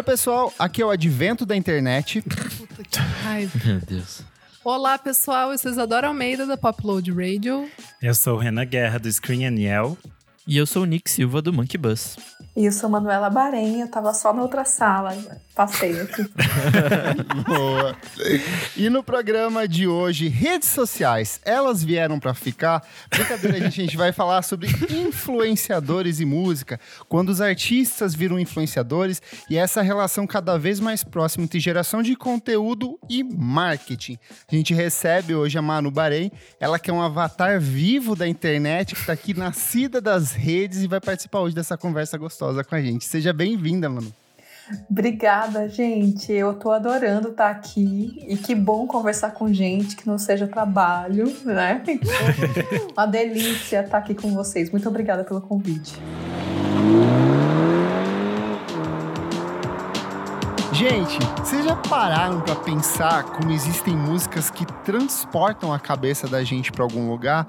Oi, pessoal, aqui é o Advento da Internet. Puta que raiva. Meu Deus. Olá, pessoal, eu sou Isadora Almeida, da Popload Radio. Eu sou o Renan Guerra, do Screen Aniel. E eu sou o Nick Silva do Monkey Bus. E eu sou Manuela Bahrein, eu tava só na outra sala, passei aqui. Boa. E no programa de hoje, redes sociais, elas vieram para ficar. Brincadeira, a gente, a gente vai falar sobre influenciadores e música, quando os artistas viram influenciadores e essa relação cada vez mais próxima entre geração de conteúdo e marketing. A gente recebe hoje a Manu Bahrein, ela que é um avatar vivo da internet, que tá aqui nascida das redes e vai participar hoje dessa conversa gostosa com a gente. Seja bem-vinda, Manu. Obrigada, gente. Eu tô adorando estar aqui e que bom conversar com gente que não seja trabalho, né? Uma delícia estar aqui com vocês. Muito obrigada pelo convite. Gente, vocês já pararam para pensar como existem músicas que transportam a cabeça da gente para algum lugar?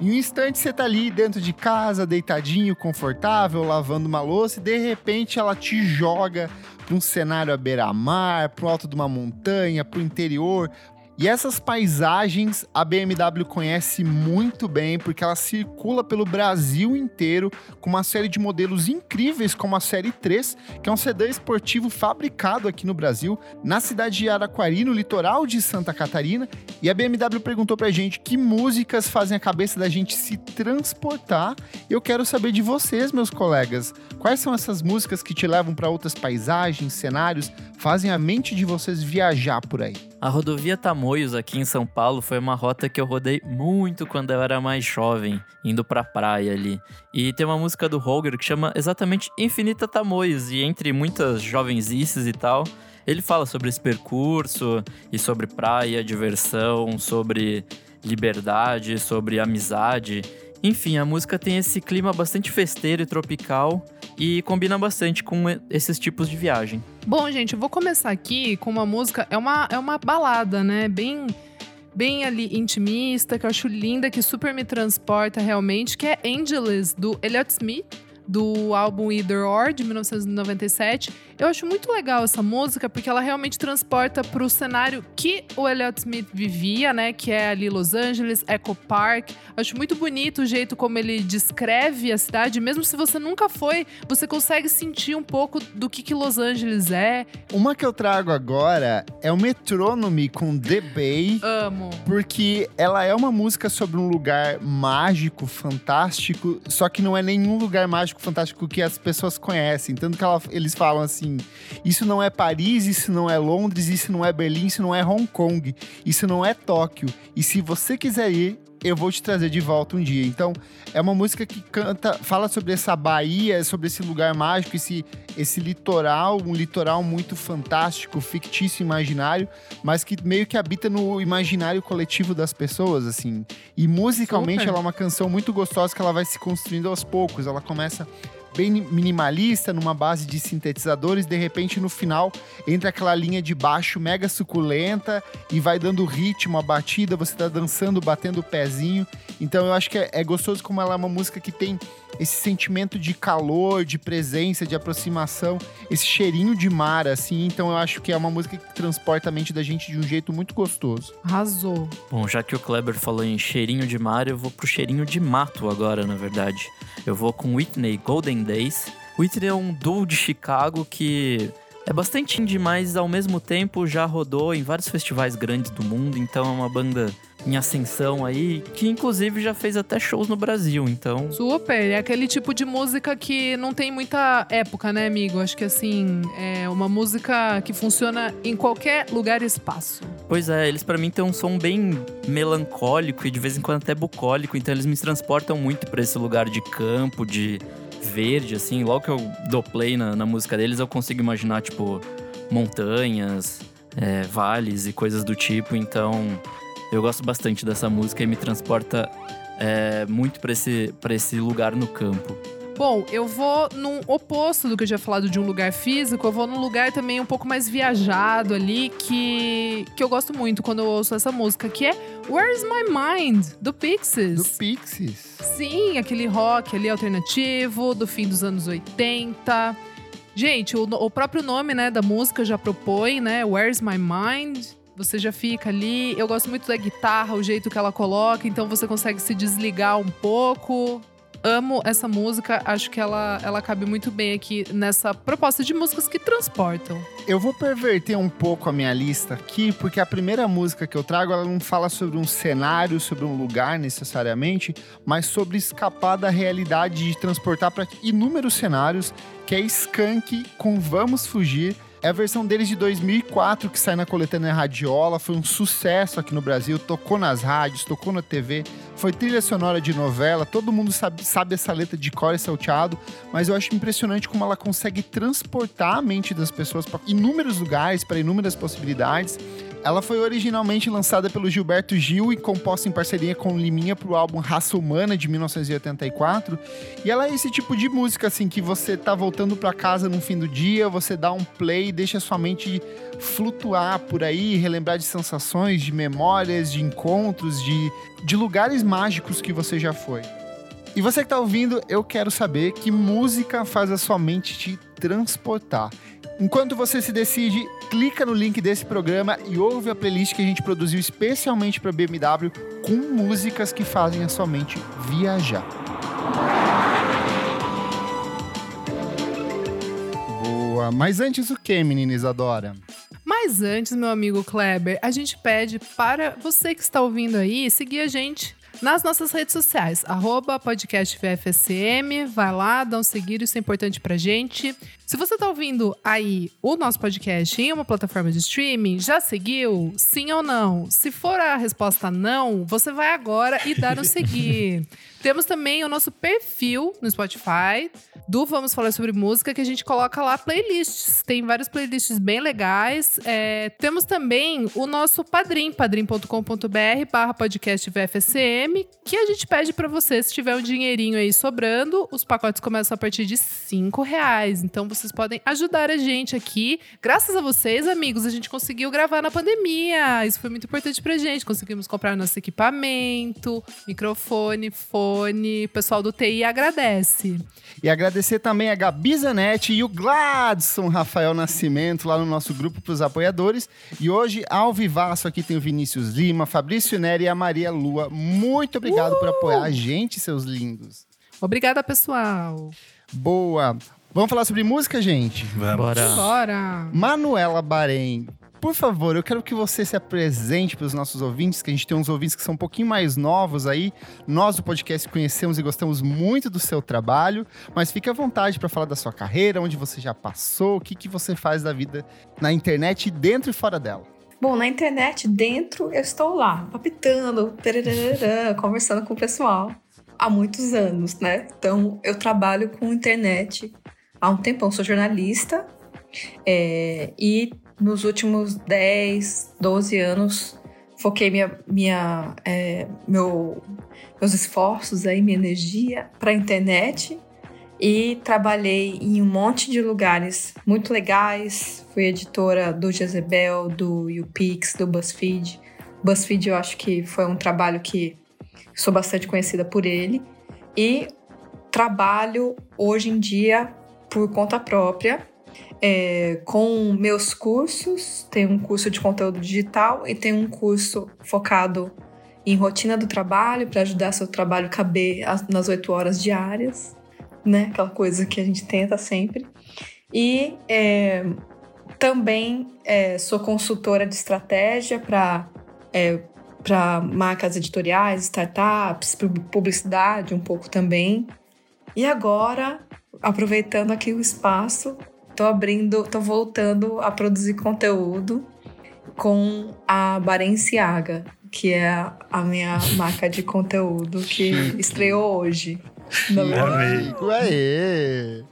Em um instante você tá ali dentro de casa, deitadinho, confortável, lavando uma louça e de repente ela te joga para um cenário à beira-mar, pro alto de uma montanha, pro interior, e essas paisagens a BMW conhece muito bem, porque ela circula pelo Brasil inteiro com uma série de modelos incríveis, como a Série 3, que é um sedã esportivo fabricado aqui no Brasil, na cidade de Araquari, no litoral de Santa Catarina. E a BMW perguntou pra gente que músicas fazem a cabeça da gente se transportar. Eu quero saber de vocês, meus colegas. Quais são essas músicas que te levam para outras paisagens, cenários, fazem a mente de vocês viajar por aí? A rodovia Tamoios aqui em São Paulo foi uma rota que eu rodei muito quando eu era mais jovem, indo pra praia ali. E tem uma música do Holger que chama exatamente Infinita Tamoios, e entre muitas jovenzices e tal, ele fala sobre esse percurso e sobre praia, diversão, sobre liberdade, sobre amizade. Enfim, a música tem esse clima bastante festeiro e tropical e combina bastante com esses tipos de viagem. Bom, gente, eu vou começar aqui com uma música, é uma, é uma balada, né? Bem bem ali intimista, que eu acho linda, que super me transporta realmente, que é Angeles, do Elliott Smith do álbum Either Or, de 1997. Eu acho muito legal essa música, porque ela realmente transporta para o cenário que o Elliott Smith vivia, né? Que é ali Los Angeles, Echo Park. Acho muito bonito o jeito como ele descreve a cidade. Mesmo se você nunca foi, você consegue sentir um pouco do que, que Los Angeles é. Uma que eu trago agora é o Metrônome com The Bay. Amo. Porque ela é uma música sobre um lugar mágico, fantástico, só que não é nenhum lugar mágico fantástico que as pessoas conhecem. Tanto que ela, eles falam assim: isso não é Paris, isso não é Londres, isso não é Berlim, isso não é Hong Kong, isso não é Tóquio. E se você quiser ir, eu vou te trazer de volta um dia. Então, é uma música que canta, fala sobre essa Bahia, sobre esse lugar mágico, esse, esse litoral, um litoral muito fantástico, fictício, imaginário, mas que meio que habita no imaginário coletivo das pessoas, assim. E musicalmente Super. ela é uma canção muito gostosa que ela vai se construindo aos poucos. Ela começa bem minimalista, numa base de sintetizadores, de repente no final entra aquela linha de baixo mega suculenta e vai dando ritmo, a batida, você tá dançando, batendo o pezinho. Então eu acho que é, é gostoso como ela é uma música que tem esse sentimento de calor, de presença, de aproximação, esse cheirinho de mar, assim. Então eu acho que é uma música que transporta a mente da gente de um jeito muito gostoso. Arrasou. Bom, já que o Kleber falou em cheirinho de mar, eu vou pro cheirinho de mato agora, na verdade. Eu vou com Whitney Golden Days. Whitney é um duo de Chicago que é bastante indie, mas ao mesmo tempo já rodou em vários festivais grandes do mundo, então é uma banda em ascensão aí, que inclusive já fez até shows no Brasil, então... Super, é aquele tipo de música que não tem muita época, né, amigo? Acho que assim, é uma música que funciona em qualquer lugar e espaço. Pois é, eles pra mim têm um som bem melancólico e de vez em quando até bucólico, então eles me transportam muito pra esse lugar de campo, de verde, assim. Logo que eu dou play na, na música deles, eu consigo imaginar, tipo, montanhas, é, vales e coisas do tipo, então eu gosto bastante dessa música e me transporta é, muito pra esse, pra esse lugar no campo. Bom, eu vou num oposto do que eu tinha falado de um lugar físico, eu vou num lugar também um pouco mais viajado ali, que, que eu gosto muito quando eu ouço essa música, que é Where's My Mind, do Pixies. Do Pixies. Sim, aquele rock ali alternativo, do fim dos anos 80. Gente, o, o próprio nome, né, da música já propõe, né? Where's My Mind? Você já fica ali. Eu gosto muito da guitarra, o jeito que ela coloca, então você consegue se desligar um pouco amo essa música, acho que ela, ela cabe muito bem aqui nessa proposta de músicas que transportam. Eu vou perverter um pouco a minha lista aqui, porque a primeira música que eu trago, ela não fala sobre um cenário, sobre um lugar necessariamente, mas sobre escapar da realidade de transportar para inúmeros cenários, que é Skank com Vamos Fugir, é a versão deles de 2004 que sai na coletânea Radiola, foi um sucesso aqui no Brasil, tocou nas rádios, tocou na TV, foi trilha sonora de novela, todo mundo sabe, sabe essa letra de cor e salteado, mas eu acho impressionante como ela consegue transportar a mente das pessoas para inúmeros lugares, para inúmeras possibilidades. Ela foi originalmente lançada pelo Gilberto Gil e composta em parceria com Liminha para o álbum Raça Humana de 1984. E ela é esse tipo de música assim que você tá voltando para casa no fim do dia, você dá um play, deixa sua mente flutuar por aí, relembrar de sensações, de memórias, de encontros, de, de lugares mágicos que você já foi. E você que está ouvindo, eu quero saber que música faz a sua mente te transportar. Enquanto você se decide, clica no link desse programa e ouve a playlist que a gente produziu especialmente para BMW com músicas que fazem a sua mente viajar. Boa, mas antes o que, menina Isadora? Mas antes, meu amigo Kleber, a gente pede para você que está ouvindo aí seguir a gente nas nossas redes sociais, arroba podcast VFSM, vai lá, dá um seguir, isso é importante pra gente. Se você tá ouvindo aí o nosso podcast em uma plataforma de streaming, já seguiu? Sim ou não? Se for a resposta não, você vai agora e dá no seguir. Temos também o nosso perfil no Spotify do Vamos Falar Sobre Música, que a gente coloca lá playlists. Tem várias playlists bem legais. É, temos também o nosso padrim, padrim.com.br barra podcast VFSM, que a gente pede para você, se tiver um dinheirinho aí sobrando, os pacotes começam a partir de cinco reais. Então vocês podem ajudar a gente aqui. Graças a vocês, amigos, a gente conseguiu gravar na pandemia. Isso foi muito importante pra gente. Conseguimos comprar nosso equipamento, microfone, fone o pessoal do TI agradece. E agradecer também a Gabi Zanetti e o Gladson Rafael Nascimento lá no nosso grupo para os apoiadores. E hoje, ao vivaço, aqui tem o Vinícius Lima, Fabrício Neri e a Maria Lua. Muito obrigado uh! por apoiar a gente, seus lindos. Obrigada, pessoal. Boa. Vamos falar sobre música, gente? Vamos. Bora. Bora. Manuela Bahrein, por favor, eu quero que você se apresente para os nossos ouvintes, que a gente tem uns ouvintes que são um pouquinho mais novos aí. Nós do podcast conhecemos e gostamos muito do seu trabalho, mas fique à vontade para falar da sua carreira, onde você já passou, o que, que você faz da vida na internet, dentro e fora dela. Bom, na internet, dentro, eu estou lá, papitando, conversando com o pessoal há muitos anos, né? Então, eu trabalho com internet há um tempão, sou jornalista é, e nos últimos 10, 12 anos, foquei minha, minha, é, meu, meus esforços, aí, minha energia para a internet e trabalhei em um monte de lugares muito legais. Fui editora do Jezebel, do YouPix, do BuzzFeed. BuzzFeed eu acho que foi um trabalho que sou bastante conhecida por ele. E trabalho hoje em dia por conta própria é, com meus cursos. Tem um curso de conteúdo digital e tem um curso focado em rotina do trabalho para ajudar seu trabalho a caber nas oito horas diárias, né? Aquela coisa que a gente tenta sempre. E é, também é, sou consultora de estratégia para é, para marcas editoriais, startups, publicidade um pouco também. E agora, aproveitando aqui o espaço, tô abrindo, tô voltando a produzir conteúdo com a Balenciaga, que é a minha marca de conteúdo que estreou hoje. Amigo, aê!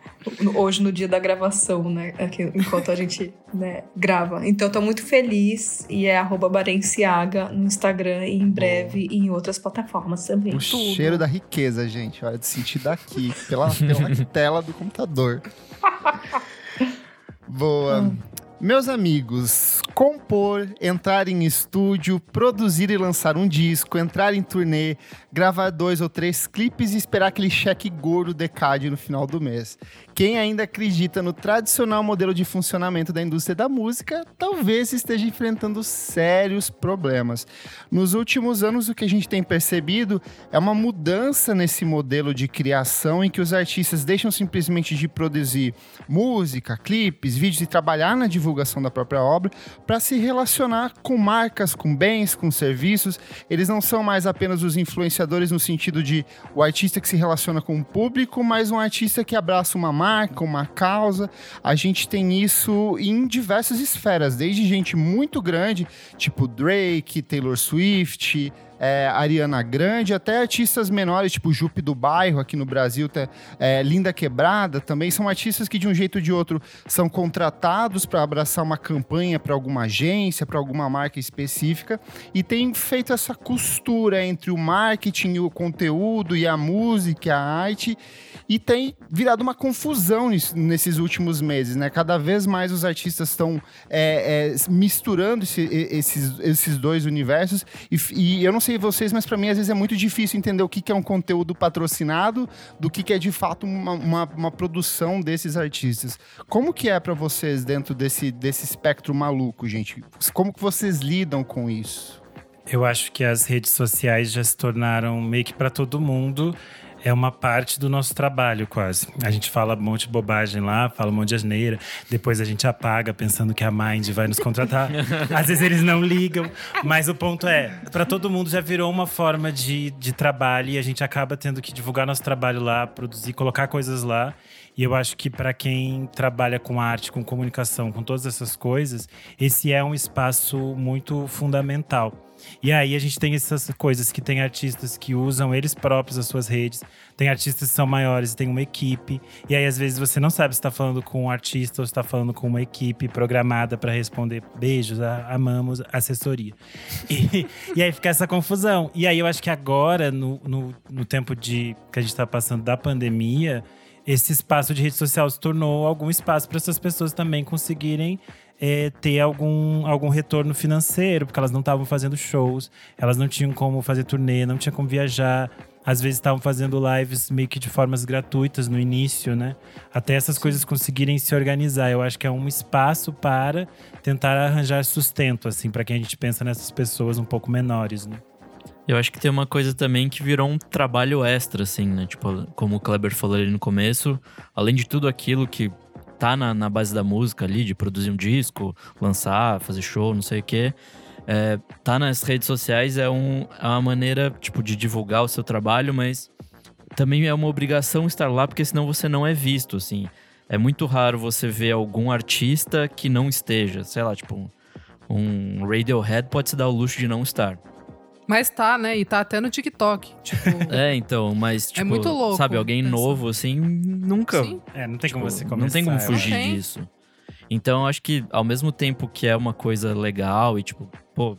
Hoje, no dia da gravação, né? Aqui, enquanto a gente né, grava. Então, eu tô muito feliz. E é arroba Barenciaga no Instagram e em breve em outras plataformas também. O Tudo. cheiro da riqueza, gente. Olha, de sentir daqui, pela, pela tela do computador. Boa. Hum. Meus amigos, compor, entrar em estúdio, produzir e lançar um disco, entrar em turnê, gravar dois ou três clipes e esperar aquele cheque gordo decade no final do mês. Quem ainda acredita no tradicional modelo de funcionamento da indústria da música, talvez esteja enfrentando sérios problemas. Nos últimos anos, o que a gente tem percebido é uma mudança nesse modelo de criação em que os artistas deixam simplesmente de produzir música, clipes, vídeos e trabalhar na divulgação da própria obra para se relacionar com marcas, com bens, com serviços. Eles não são mais apenas os influenciadores no sentido de o artista que se relaciona com o público, mas um artista que abraça uma marca, uma causa. A gente tem isso em diversas esferas, desde gente muito grande, tipo Drake, Taylor Swift, é, Ariana Grande, até artistas menores, tipo Jupe do Bairro, aqui no Brasil, é, Linda Quebrada, também são artistas que, de um jeito ou de outro, são contratados para abraçar uma campanha para alguma agência, para alguma marca específica, e tem feito essa costura entre o marketing o conteúdo, e a música, a arte, e tem virado uma confusão nesses últimos meses, né? Cada vez mais os artistas estão é, é, misturando esse, esses, esses dois universos, e, e eu não sei sei vocês, mas para mim às vezes é muito difícil entender o que, que é um conteúdo patrocinado do que, que é de fato uma, uma, uma produção desses artistas. Como que é para vocês dentro desse, desse espectro maluco, gente? Como que vocês lidam com isso? Eu acho que as redes sociais já se tornaram meio que para todo mundo é uma parte do nosso trabalho, quase. A gente fala um monte de bobagem lá, fala um monte de asneira, depois a gente apaga pensando que a Mind vai nos contratar. Às vezes eles não ligam, mas o ponto é, para todo mundo já virou uma forma de, de trabalho e a gente acaba tendo que divulgar nosso trabalho lá, produzir, colocar coisas lá. E eu acho que para quem trabalha com arte, com comunicação, com todas essas coisas, esse é um espaço muito fundamental. E aí a gente tem essas coisas que tem artistas que usam eles próprios as suas redes, tem artistas que são maiores e tem uma equipe. E aí às vezes você não sabe se está falando com um artista ou está falando com uma equipe programada para responder beijos, amamos, assessoria. E, e, aí fica essa confusão. E aí eu acho que agora, no, no, no tempo de que a gente está passando da pandemia, esse espaço de rede social se tornou algum espaço para essas pessoas também conseguirem é, ter algum, algum retorno financeiro, porque elas não estavam fazendo shows, elas não tinham como fazer turnê, não tinham como viajar. Às vezes estavam fazendo lives meio que de formas gratuitas no início, né? Até essas coisas conseguirem se organizar. Eu acho que é um espaço para tentar arranjar sustento, assim, para quem a gente pensa nessas pessoas um pouco menores, né? Eu acho que tem uma coisa também que virou um trabalho extra, assim, né? Tipo, como o Kleber falou ali no começo, além de tudo aquilo que tá na, na base da música ali, de produzir um disco, lançar, fazer show, não sei o quê. É, tá nas redes sociais é, um, é uma maneira, tipo, de divulgar o seu trabalho, mas também é uma obrigação estar lá, porque senão você não é visto, assim. É muito raro você ver algum artista que não esteja. Sei lá, tipo, um Radiohead pode se dar o luxo de não estar. Mas tá, né? E tá até no TikTok. Tipo... é, então, mas, é tipo, é muito louco. Sabe, alguém pensar. novo, assim, nunca. Sim. É, não tem tipo, como você começar. Não tem como fugir disso. Então, acho que ao mesmo tempo que é uma coisa legal e, tipo, pô,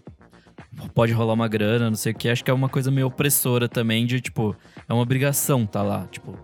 pode rolar uma grana, não sei o que, acho que é uma coisa meio opressora também, de, tipo, é uma obrigação tá lá. Tipo,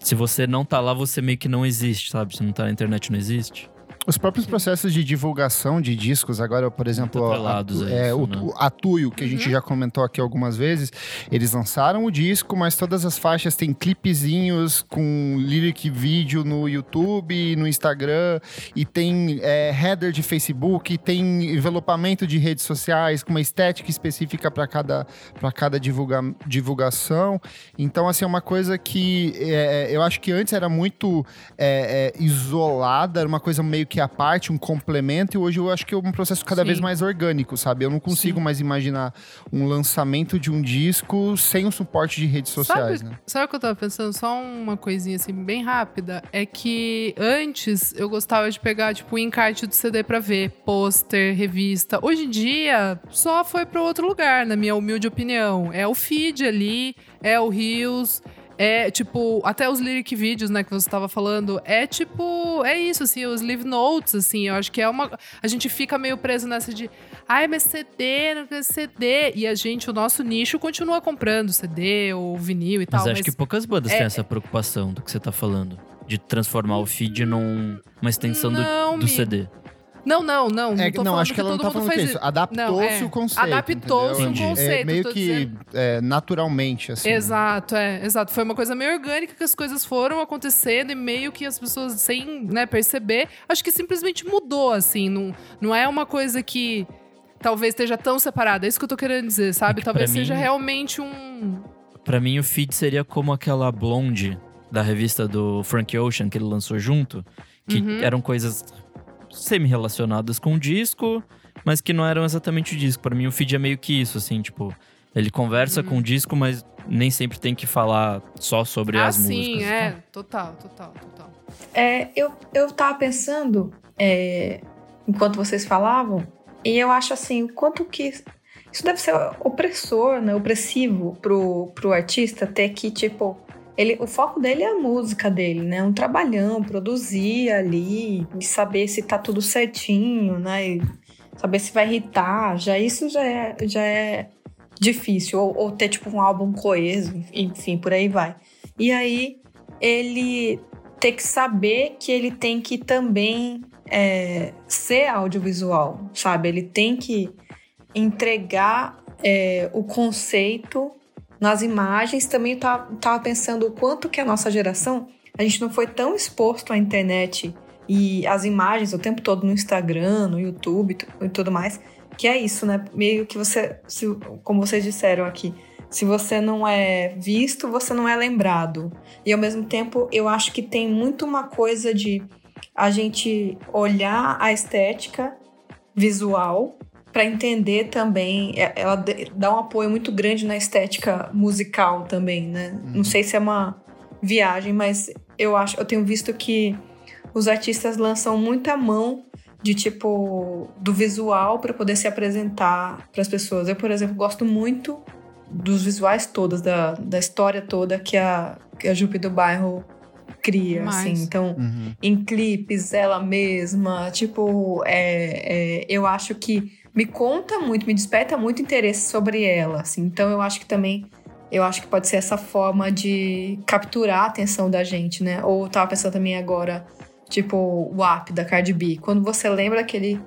se você não tá lá, você meio que não existe, sabe? Se não tá na internet, não existe. Os próprios processos de divulgação de discos, agora, por exemplo, a, é, isso, o, né? a Tuyo, que a gente uhum. já comentou aqui algumas vezes, eles lançaram o disco, mas todas as faixas têm clipezinhos com lyric vídeo no YouTube, no Instagram, e tem é, header de Facebook, e tem envelopamento de redes sociais com uma estética específica para cada, cada divulga, divulgação. Então, assim, é uma coisa que é, eu acho que antes era muito é, é isolada, era uma coisa meio que que a parte, um complemento, e hoje eu acho que é um processo cada Sim. vez mais orgânico, sabe? Eu não consigo Sim. mais imaginar um lançamento de um disco sem o suporte de redes sociais, sabe, né? Sabe o que eu tava pensando? Só uma coisinha assim, bem rápida. É que antes eu gostava de pegar, tipo, o encarte do CD pra ver, pôster, revista. Hoje em dia, só foi para outro lugar, na minha humilde opinião. É o feed ali, é o Rios é, tipo, até os lyric vídeos, né, que você estava falando, é tipo, é isso, assim, os live notes, assim, eu acho que é uma. A gente fica meio preso nessa de, ai, mas CD, não quer CD. E a gente, o nosso nicho, continua comprando CD ou vinil e mas tal. Acho mas acho que poucas bandas é, têm essa preocupação do que você tá falando. De transformar o feed numa extensão não, do, do CD. Não, não, não. É, tô não, falando acho que ela não todo tá mundo falando faz que isso. Adaptou-se Não, é. o conceito. Adaptou-se o É conceito, meio tô que é, naturalmente, assim. Exato, é, exato. Foi uma coisa meio orgânica que as coisas foram acontecendo e meio que as pessoas, sem né, perceber, acho que simplesmente mudou, assim. Não, não é uma coisa que talvez esteja tão separada. É isso que eu tô querendo dizer, sabe? É que Talvez seja mim- realmente um. Pra mim, o feed seria como aquela blonde da revista do Frank Ocean que ele lançou junto, que Uhum. eram coisas semi-relacionadas com o disco, mas que não eram exatamente o disco. Pra mim, o feed é meio que isso, assim, tipo, ele conversa Uhum. com o disco, mas nem sempre tem que falar só sobre ah, as sim, músicas. é. Total, total, total. É, eu, eu tava pensando, é, enquanto vocês falavam, e eu acho assim, o quanto que. Isso deve ser opressor, né? Opressivo pro, pro artista ter que, tipo. Ele, o foco dele é a música dele, né? Um trabalhão, produzir ali, saber se tá tudo certinho, né? E saber se vai irritar. Já isso já é, já é difícil. Ou, ou ter, tipo, um álbum coeso, enfim, por aí vai. E aí, ele ter que saber que ele tem que também é, ser audiovisual, sabe? Ele tem que entregar é, o conceito nas imagens. Também tá, tava pensando o quanto que a nossa geração, a gente não foi tão exposto à internet e às imagens o tempo todo no Instagram, no YouTube tu- e tudo mais, que é isso, né? Meio que você, se- como vocês disseram aqui, se você não é visto, você não é lembrado. E ao mesmo tempo, eu acho que tem muito uma coisa de a gente olhar a estética visual para entender também. é- Ela dá um apoio muito grande na estética musical também, né? Não sei se é uma viagem, mas eu acho, eu tenho visto que os artistas lançam muita mão de tipo do visual para poder se apresentar para as pessoas. Eu, por exemplo, gosto muito dos visuais todos, da, da história toda que a, que a Jupe do Bairro cria, assim. Então, Uhum. em clipes, ela mesma, tipo, é, é, eu acho que me conta muito, me desperta muito interesse sobre ela, assim. Então, eu acho que também, eu acho que pode ser essa forma de capturar a atenção da gente, né? Ou eu tava pensando também agora, tipo, o WAP da Cardi B. Quando você lembra daquele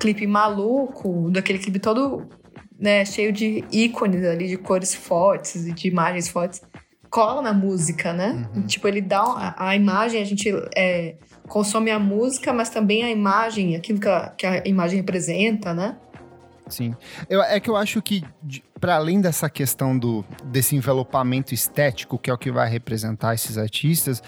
clipe maluco, daquele clipe todo, né, cheio de ícones ali, de cores fortes e de imagens fortes, cola na música, né? Uhum. Tipo, ele dá a, a imagem, a gente é, consome a música, mas também a imagem, aquilo que a, que a imagem representa, né? Sim. Eu, é que eu acho que, para além dessa questão do, desse envelopamento estético, que é o que vai representar esses artistas,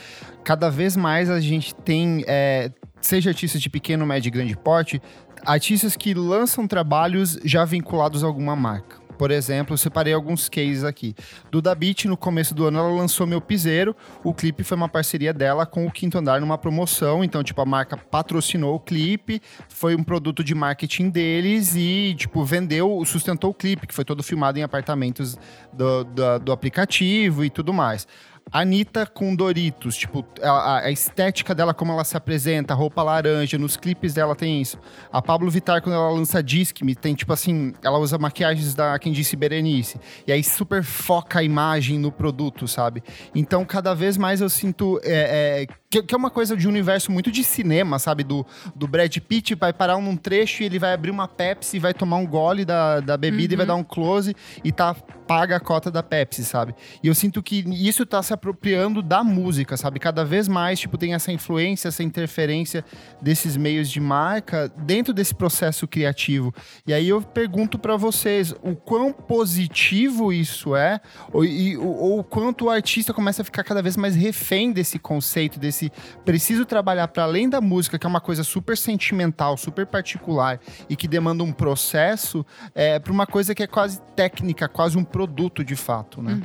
cada vez mais a gente tem, é, seja artistas de pequeno, médio e grande porte, artistas que lançam trabalhos já vinculados a alguma marca. Por exemplo, eu separei alguns cases aqui. Duda Beat, no começo do ano, ela lançou Meu Piseiro. O clipe foi uma parceria dela com o Quinto Andar numa promoção. Então, tipo, a marca patrocinou o clipe, foi um produto de marketing deles e, tipo, vendeu, sustentou o clipe, que foi todo filmado em apartamentos do, do, do aplicativo e tudo mais. Anitta com Doritos, tipo, a, a estética dela, como ela se apresenta, a roupa laranja, nos clipes dela tem isso. A Pablo Vittar, quando ela lança Disque Me, tem tipo assim, ela usa maquiagens da quem disse Berenice. E aí super foca a imagem no produto, sabe? Então, cada vez mais eu sinto é, é, que, que é uma coisa de um universo muito de cinema, sabe? Do, do Brad Pitt vai parar num trecho e ele vai abrir uma Pepsi, vai tomar um gole da, da bebida e vai dar um close e tá paga a cota da Pepsi, sabe? E eu sinto que isso tá se apropriando da música, sabe? Cada vez mais, tipo, tem essa influência, essa interferência desses meios de marca dentro desse processo criativo. E aí eu pergunto para vocês, o quão positivo isso é ou, e, ou o quanto o artista começa a ficar cada vez mais refém desse conceito, desse preciso trabalhar para além da música, que é uma coisa super sentimental, super particular e que demanda um processo, é, para uma coisa que é quase técnica, quase um produto de fato, né?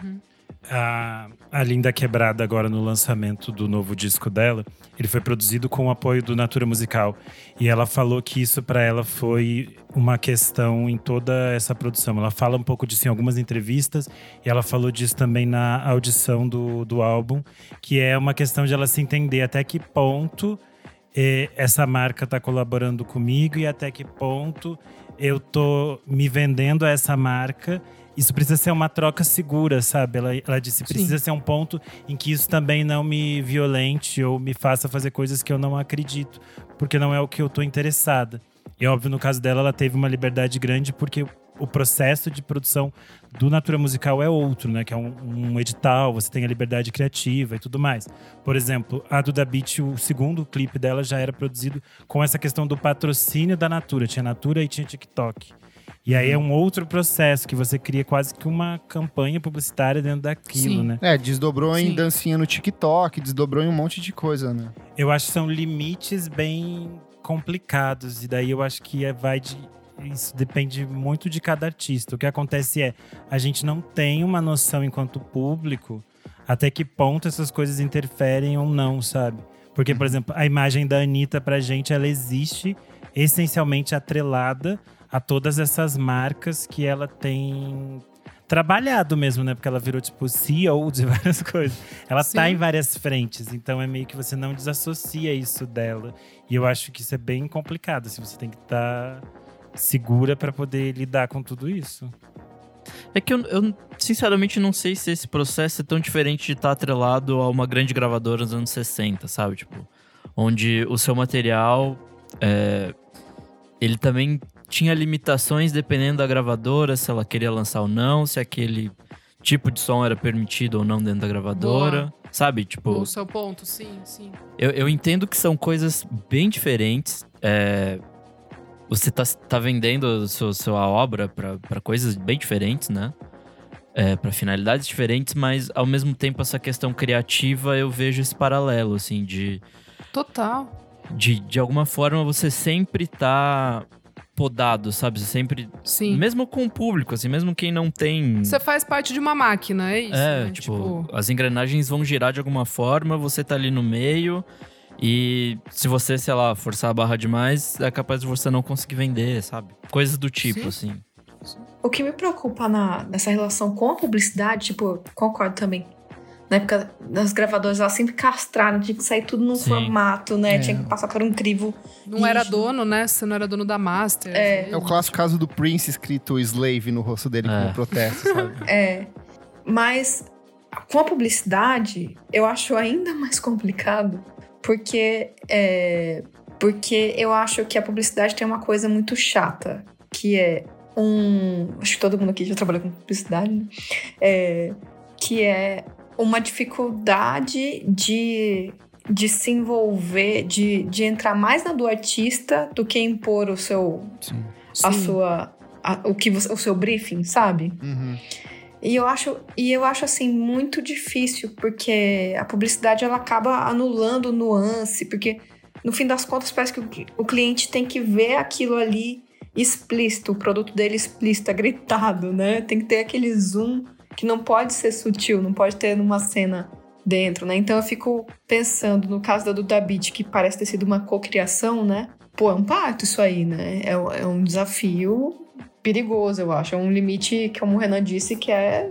A, a Linda Quebrada, agora no lançamento do novo disco dela, ele foi produzido com o apoio do Natura Musical. E ela falou que isso para ela foi uma questão em toda essa produção. Ela fala um pouco disso em algumas entrevistas, e ela falou disso também na audição do, do álbum, que é uma questão de ela se entender até que ponto eh, essa marca está colaborando comigo e até que ponto eu tô me vendendo a essa marca. Isso precisa ser uma troca segura, sabe? Ela, ela disse, precisa ser um ponto em que isso também não me violente ou me faça fazer coisas que eu não acredito, porque não é o que eu tô interessada. E óbvio, no caso dela, ela teve uma liberdade grande porque o processo de produção do Natura Musical é outro, né? Que é um, um, edital, você tem a liberdade criativa e tudo mais. Por exemplo, a Duda Beat, o segundo clipe dela já era produzido com essa questão do patrocínio da Natura. Tinha Natura e tinha TikTok. E aí é um outro processo que você cria quase que uma campanha publicitária dentro daquilo, Sim. né? É, desdobrou em Sim. dancinha no TikTok, desdobrou em um monte de coisa, né? Eu acho que são limites bem complicados. E daí eu acho que é, vai de. Isso depende muito de cada artista. O que acontece é, a gente não tem uma noção enquanto público até que ponto essas coisas interferem ou não, sabe? Porque, por exemplo, a imagem da Anitta pra gente, ela existe essencialmente atrelada a todas essas marcas que ela tem trabalhado mesmo, né? Porque ela virou, tipo, CEO de várias coisas. Ela tá Sim. em várias frentes, então é meio que você não desassocia isso dela. E eu acho que isso é bem complicado, assim, você tem que estar segura pra poder lidar com tudo isso. É que eu, eu, sinceramente não sei se esse processo é tão diferente de estar atrelado a uma grande gravadora nos anos 60, sabe? Tipo, onde o seu material é, ele também tinha limitações dependendo da gravadora, se ela queria lançar ou não, se aquele tipo de som era permitido ou não dentro da gravadora. Sabe? Tipo, O seu ponto, sim, sim. eu, eu entendo que são coisas bem diferentes. É, você tá, tá vendendo a sua, obra para coisas bem diferentes, né? É, para finalidades diferentes, mas ao mesmo tempo essa questão criativa eu vejo esse paralelo, assim, de, Total. de, de alguma forma você sempre tá podado, sabe? Você sempre. Sim. Mesmo com o público, assim, mesmo quem não tem. Você faz parte de uma máquina, é isso? É, né? tipo, as engrenagens vão girar de alguma forma, você tá ali no meio. E se você, sei lá, forçar a barra demais, é capaz de você não conseguir vender, sabe? Coisas do tipo, Sim. assim. O que me preocupa na, nessa relação com a publicidade, tipo, concordo também. Na época das gravadoras, elas sempre castraram, tinha que sair tudo num Sim. formato, né? É. Tinha que passar por um crivo. não era dono, né? Você não era dono da Master. É. É o clássico caso do Prince escrito slave no rosto dele É. como protesto, sabe? É. Mas com a publicidade, eu acho ainda mais complicado, porque, é, porque eu acho que a publicidade tem uma coisa muito chata, que é um. Acho que todo mundo aqui já trabalhou com publicidade, né? É, que é uma dificuldade de, de se envolver, de, de entrar mais na do artista do que impor o seu, Sim. a Sim. sua, a- o que você, o seu briefing, sabe? Uhum. E eu acho, e eu acho assim muito difícil, porque a publicidade ela acaba anulando nuance, porque no fim das contas parece que o, cli- o cliente tem que ver aquilo ali explícito, o produto dele explícito, é gritado, né? Tem que ter aquele zoom que não pode ser sutil, não pode ter numa cena dentro, né? Então eu fico pensando no caso da Duda Beat, que parece ter sido uma cocriação, né? Pô, é um pacto isso aí, né? É, é um desafio perigoso, eu acho. É um limite, que como o Renan disse, que é,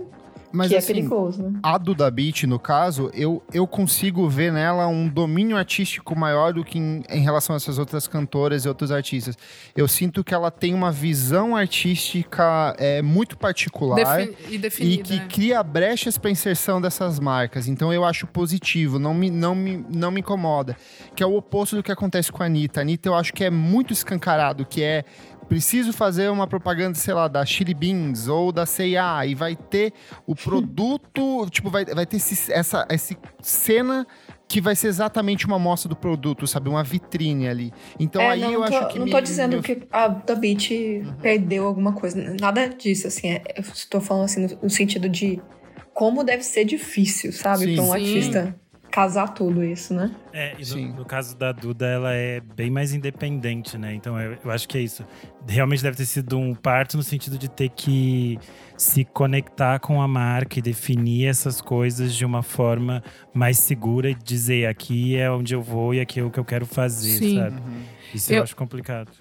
Mas que é assim, perigoso, né? a Duda Beat, no caso, eu, eu consigo ver nela um domínio artístico maior do que em, em relação a essas outras cantoras e outros artistas. Eu sinto que ela tem uma visão artística é, muito particular. Defi- e E definida. que né? cria brechas para inserção dessas marcas. Então eu acho positivo, não me, não, me, não me incomoda. Que é o oposto do que acontece com a Anitta. A Anitta eu acho que é muito escancarado, que é preciso fazer uma propaganda, sei lá, da Chili Beans ou da C&A e vai ter o produto, tipo, vai, vai ter esse, essa, essa cena que vai ser exatamente uma amostra do produto, sabe? Uma vitrine ali. Então é, aí não, eu tô, acho que não me- tô dizendo me- que a Duda Beat perdeu alguma coisa. Nada disso, assim. É, eu estou falando assim no, no sentido de como deve ser difícil, sabe? Para um Sim. artista casar tudo isso, né? É, e Sim. no, no caso da Duda, ela é bem mais independente, né? Então eu, eu acho que é isso. Realmente deve ter sido um parto no sentido de ter que se conectar com a marca e definir essas coisas de uma forma mais segura e dizer aqui é onde eu vou e aqui é o que eu quero fazer, Sim. sabe? Isso eu, Eu- acho complicado.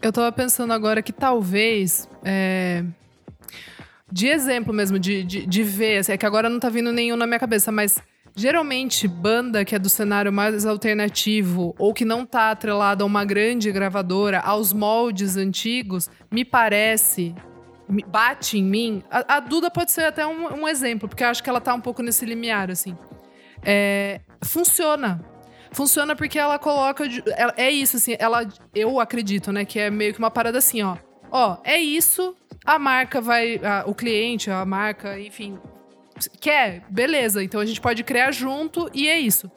Eu tava pensando agora que talvez. é, De exemplo mesmo, de, de, de ver, assim, é que agora não tá vindo nenhum na minha cabeça, mas geralmente banda que é do cenário mais alternativo ou que não tá atrelada a uma grande gravadora, aos moldes antigos, me parece. Bate em mim. A, a Duda pode ser até um, um exemplo, porque eu acho que ela tá um pouco nesse limiar, assim. É, funciona. Funciona porque ela coloca. ela- é isso, assim, ela. Eu acredito, né? Que é meio que uma parada assim, ó. Ó, é isso. A marca vai. a- o cliente, a marca, enfim. Quer? Beleza. Então a gente pode criar junto e é isso.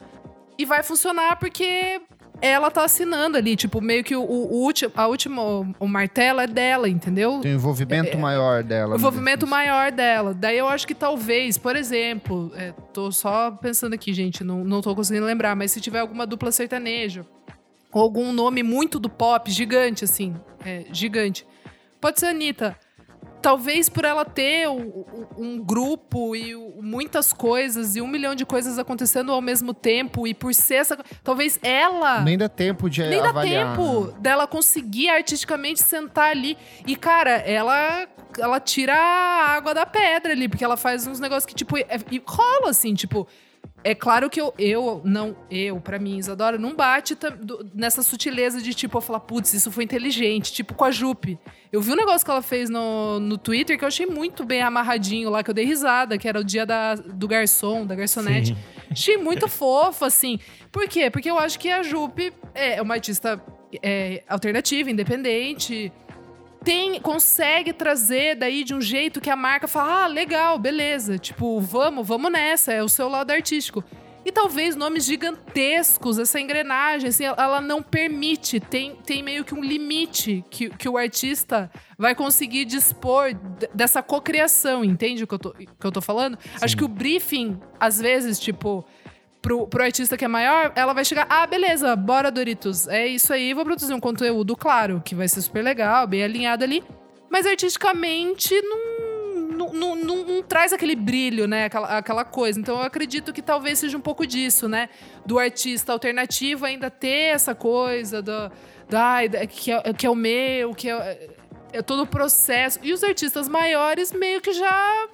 E vai funcionar porque ela tá assinando ali. Tipo, meio que o, o, último. A última. O martelo é dela, entendeu? Tem um envolvimento maior dela. O no envolvimento business. maior dela. Daí eu acho que talvez, por exemplo, é, tô só pensando aqui, gente, não, não tô conseguindo lembrar, mas se tiver alguma dupla sertaneja, ou algum nome muito do pop, gigante, assim, é, gigante. Pode ser a Anitta. Talvez por ela ter um, um- grupo e muitas coisas e um milhão de coisas acontecendo ao mesmo tempo, e por ser essa. Talvez ela. Nem dá tempo de Nem dá avaliar. tempo né? dela conseguir artisticamente sentar ali. E, cara, ela ela tira a água da pedra ali, porque ela faz uns negócios que, tipo, é- e rola assim, tipo. É claro que eu, eu não, eu, pra mim, Isadora, não bate nessa sutileza de, tipo, eu falar, putz, isso foi inteligente, tipo com a Jupe. Eu vi um negócio que ela fez no, no Twitter que eu achei muito bem amarradinho lá, que eu dei risada, que era o dia da, do garçom, da garçonete. Sim. Achei muito fofo, assim. Por quê? Porque eu acho que a Jupe é uma artista é, alternativa, independente. Tem, consegue trazer daí de um jeito que a marca fala: ah, legal, beleza. Tipo, vamos, vamos nessa, é o seu lado artístico. E talvez nomes gigantescos, essa engrenagem, assim, ela não permite, tem, tem meio que um limite que, que o artista vai conseguir dispor dessa cocriação, entende o que eu tô, que eu tô falando? Acho que o briefing, às vezes, tipo, pro, pro artista que é maior, ela vai chegar, ah, beleza, bora, Doritos, é isso aí, vou produzir um conteúdo, claro, que vai ser super legal, bem alinhado ali, mas artisticamente não, não, não, não- traz aquele brilho, né, aquela, aquela coisa. Então eu acredito que talvez seja um pouco disso, né, do artista alternativo ainda ter essa coisa do, da, da- que, é, que é o meu, que é, é todo o processo. E os artistas maiores meio que já...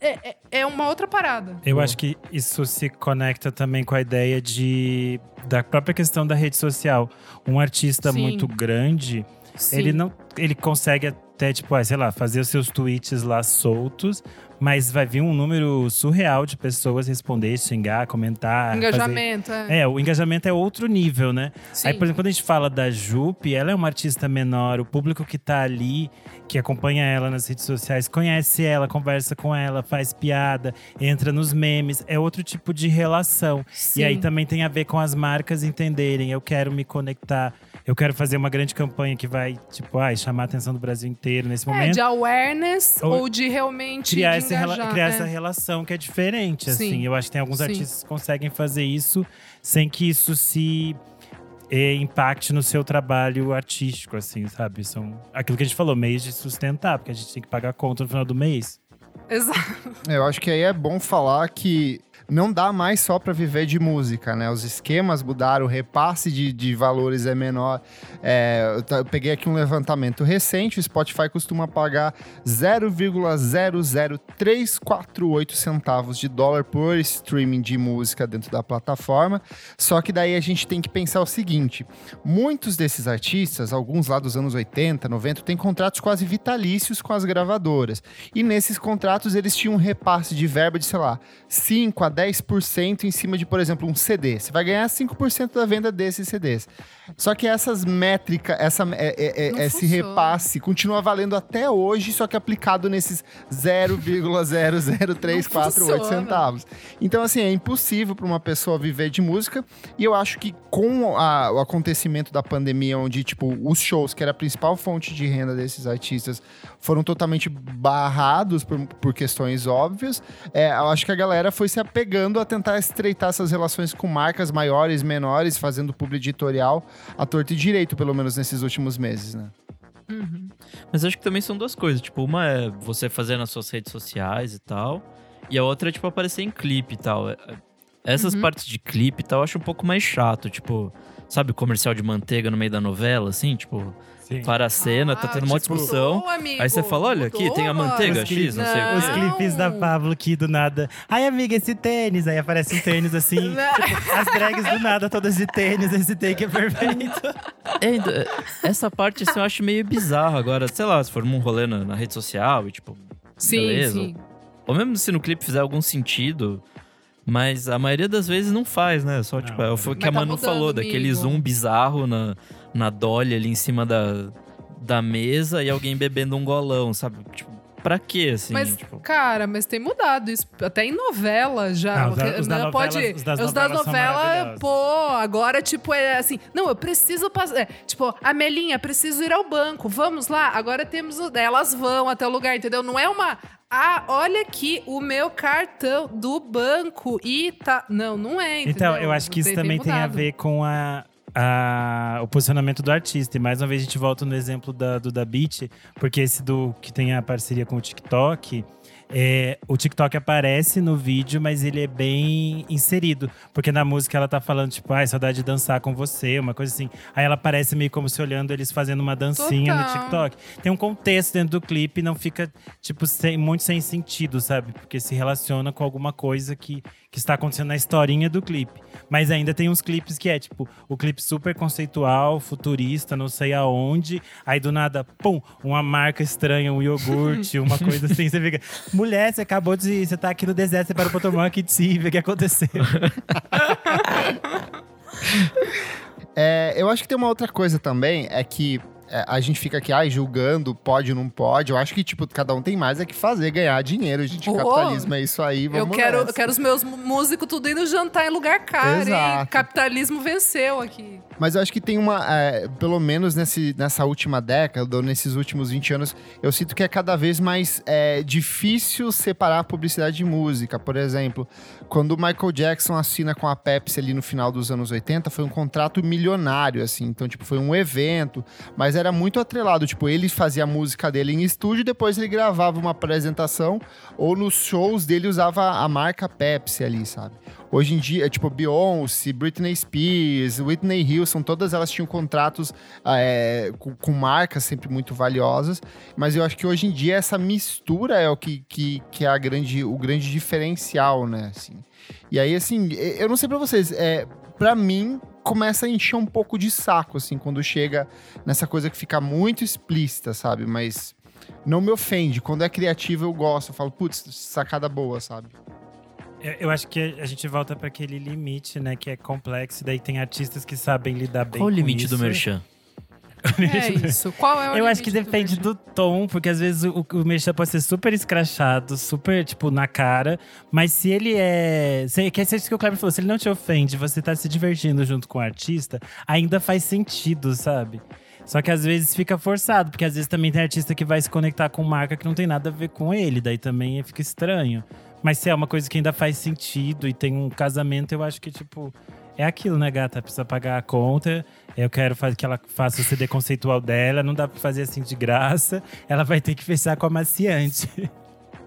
É, é- é uma outra parada. Eu acho que isso se conecta também com a ideia de da própria questão da rede social. Um artista Sim. muito grande, Sim. ele não, ele consegue até tipo, ah, sei lá, fazer os seus tweets lá soltos, mas vai vir um número surreal de pessoas responder, xingar, comentar, fazer- Engajamento, é. É, o engajamento é outro nível, né? Sim. Aí, por exemplo, quando a gente fala da Jupe, ela é uma artista menor, o público que tá ali, que acompanha ela nas redes sociais, conhece ela, conversa com ela, faz piada, entra nos memes, é outro tipo de relação. Sim. E aí também tem a ver com as marcas entenderem, eu quero me conectar, eu quero fazer uma grande campanha que vai, tipo, ai, chamar a atenção do Brasil inteiro nesse É, momento. de awareness Ou ou, de realmente Criar, de engajar, criar é. essa relação que é diferente, assim. Sim. Eu acho que tem alguns Sim. artistas que conseguem fazer isso sem que isso se eh, impacte no seu trabalho artístico, assim, sabe? São aquilo que a gente falou, mês de sustentar, porque a gente tem que pagar a conta no final do mês. Exato. Eu acho que aí é bom falar que não dá mais só para viver de música, né? Os esquemas mudaram, o repasse de, de valores é menor. É, eu, peguei aqui um levantamento recente, o Spotify costuma pagar 0,00348 centavos de dólar por streaming de música dentro da plataforma. Só que daí a gente tem que pensar o seguinte: muitos desses artistas, alguns lá dos anos 80, 90, têm contratos quase vitalícios com as gravadoras. E nesses contratos eles tinham um repasse de verba de, sei lá, 5 a 10% em cima de, por exemplo, um CD. Você vai ganhar 5% da venda desses CDs. Só que essas métricas, essa, é- é- é- esse repasse continua valendo até hoje, só que aplicado nesses 0,00348 Não funciona. centavos. Então, assim, é impossível para uma pessoa viver de música. E eu acho que com a- o acontecimento da pandemia, onde, tipo, os shows, que era a principal fonte de renda desses artistas, foram totalmente barrados por, por questões óbvias, é, eu acho que a galera foi se apegando a tentar estreitar essas relações com marcas maiores, menores, fazendo publi editorial a torta e direito, pelo menos nesses últimos meses, né? Mas acho que também são duas coisas. Tipo, uma é você fazer nas suas redes sociais e tal. E a outra é, tipo, aparecer em clipe e tal. É- Essas Uhum. partes de clipe e tal, eu acho um pouco mais chato. Tipo, sabe comercial de manteiga no meio da novela, assim? Tipo, Sim. para a cena, tá Ah, tendo uma tipo, discussão. mudou, amigo, Aí você fala, olha, aqui mudou, tem a manteiga X, não sei o Não. Os clipes da Pablo que do nada. Ai, amiga, esse tênis. Aí aparece um tênis assim. tipo, as drags do nada, todas de tênis. Esse take é perfeito. É, então, essa parte assim, eu acho meio bizarro agora. Sei lá, se for num rolê na, na rede social e tipo. Sim, beleza. sim. Ou mesmo se no clipe fizer algum sentido. Mas a maioria das vezes não faz, né? Só, tipo, Não. é, foi o que a tá Manu mudando, falou, daquele amigo. zoom bizarro na, na dolly ali em cima da, da mesa e alguém bebendo um golão, sabe? Tipo, pra quê, assim? Mas, tipo, cara, mas tem mudado isso. Até em novela já. Ah, os da- os da né, novela- pode, os das os das novelas novelas, maravilhosos. pô, agora, tipo, é assim. Não, eu preciso passar. é, tipo, Amelinha, preciso ir ao banco. Vamos lá. Agora temos. o- Elas vão até o lugar, entendeu? Não é uma. Ah, olha aqui o meu cartão do banco e tá. Não, não é. Então, entendeu? eu acho que isso Tem- também tem a mudado. ver com a, a- o posicionamento do artista. E mais uma vez a gente volta no exemplo da, do da Beat, porque esse do que tem a parceria com o TikTok. É, o TikTok aparece no vídeo, mas ele é bem inserido. Porque na música ela tá falando, tipo, ai, saudade de dançar com você, uma coisa assim. Aí ela aparece meio como se olhando eles fazendo uma dancinha no Total. TikTok. Tem um contexto dentro do clipe não fica, tipo, sem- muito sem sentido, sabe? Porque se relaciona com alguma coisa que, que está acontecendo na historinha do clipe. Mas ainda tem uns clipes que é, tipo, o clipe super conceitual, futurista, não sei aonde. Aí do nada, pum, uma marca estranha, um iogurte, uma coisa assim. Você fica, mulher, você acabou de. Você tá aqui no deserto, você parou pra tomar uma kitsiva, o que aconteceu? É, eu acho que tem uma outra coisa também, é que é, a gente fica aqui, ai, julgando, pode ou não pode. Eu acho que, tipo, cada um tem mais é que fazer, ganhar dinheiro, gente. Oh, capitalismo é isso aí, Eu vamos quero, nessa. eu quero os meus músicos tudo indo jantar em lugar caro, hein? Exato. Capitalismo venceu aqui. Mas eu acho que tem uma, é, pelo menos nesse, nessa última década, ou nesses últimos 20 anos, eu sinto que é cada vez mais é, difícil separar a publicidade de música. Por exemplo, quando o Michael Jackson assina com a Pepsi ali no final dos anos 80, foi um contrato milionário, assim. Então, tipo, foi um evento, mas era muito atrelado. Tipo, ele fazia a música dele em estúdio, depois ele gravava uma apresentação, ou nos shows dele usava a marca Pepsi ali, sabe? Hoje em dia, tipo, Beyoncé, Britney Spears, Whitney Houston, todas elas tinham contratos é, com, com marcas sempre muito valiosas. Mas eu acho que hoje em dia essa mistura é o que, que, que é a grande, o grande diferencial, né? Assim. E aí, assim, eu não sei pra vocês, é, pra mim, começa a encher um pouco de saco, assim, quando chega nessa coisa que fica muito explícita, sabe? Mas não me ofende. Quando é criativo, eu gosto. Eu falo, putz, sacada boa, sabe? Eu, eu acho que a gente volta para aquele limite, né? Que é complexo. Daí tem artistas que sabem lidar bem qual o com limite isso. do merchan? É isso. Qual é o Eu acho que depende merchan? do tom, porque às vezes o, o merchan pode ser super escrachado, super, tipo, na cara. Mas se ele é. Se, que é isso que o Kleber falou, se ele não te ofende, você tá se divertindo junto com o artista, ainda faz sentido, sabe? Só que às vezes fica forçado, porque às vezes também tem artista que vai se conectar com marca que não tem nada a ver com ele, daí também fica estranho. Mas se é uma coisa que ainda faz sentido e tem um casamento, eu acho que, tipo, é aquilo, né, gata? Precisa pagar a conta. Eu quero que ela faça o CD conceitual dela. Não dá pra fazer assim de graça. Ela vai ter que fechar com a maciante.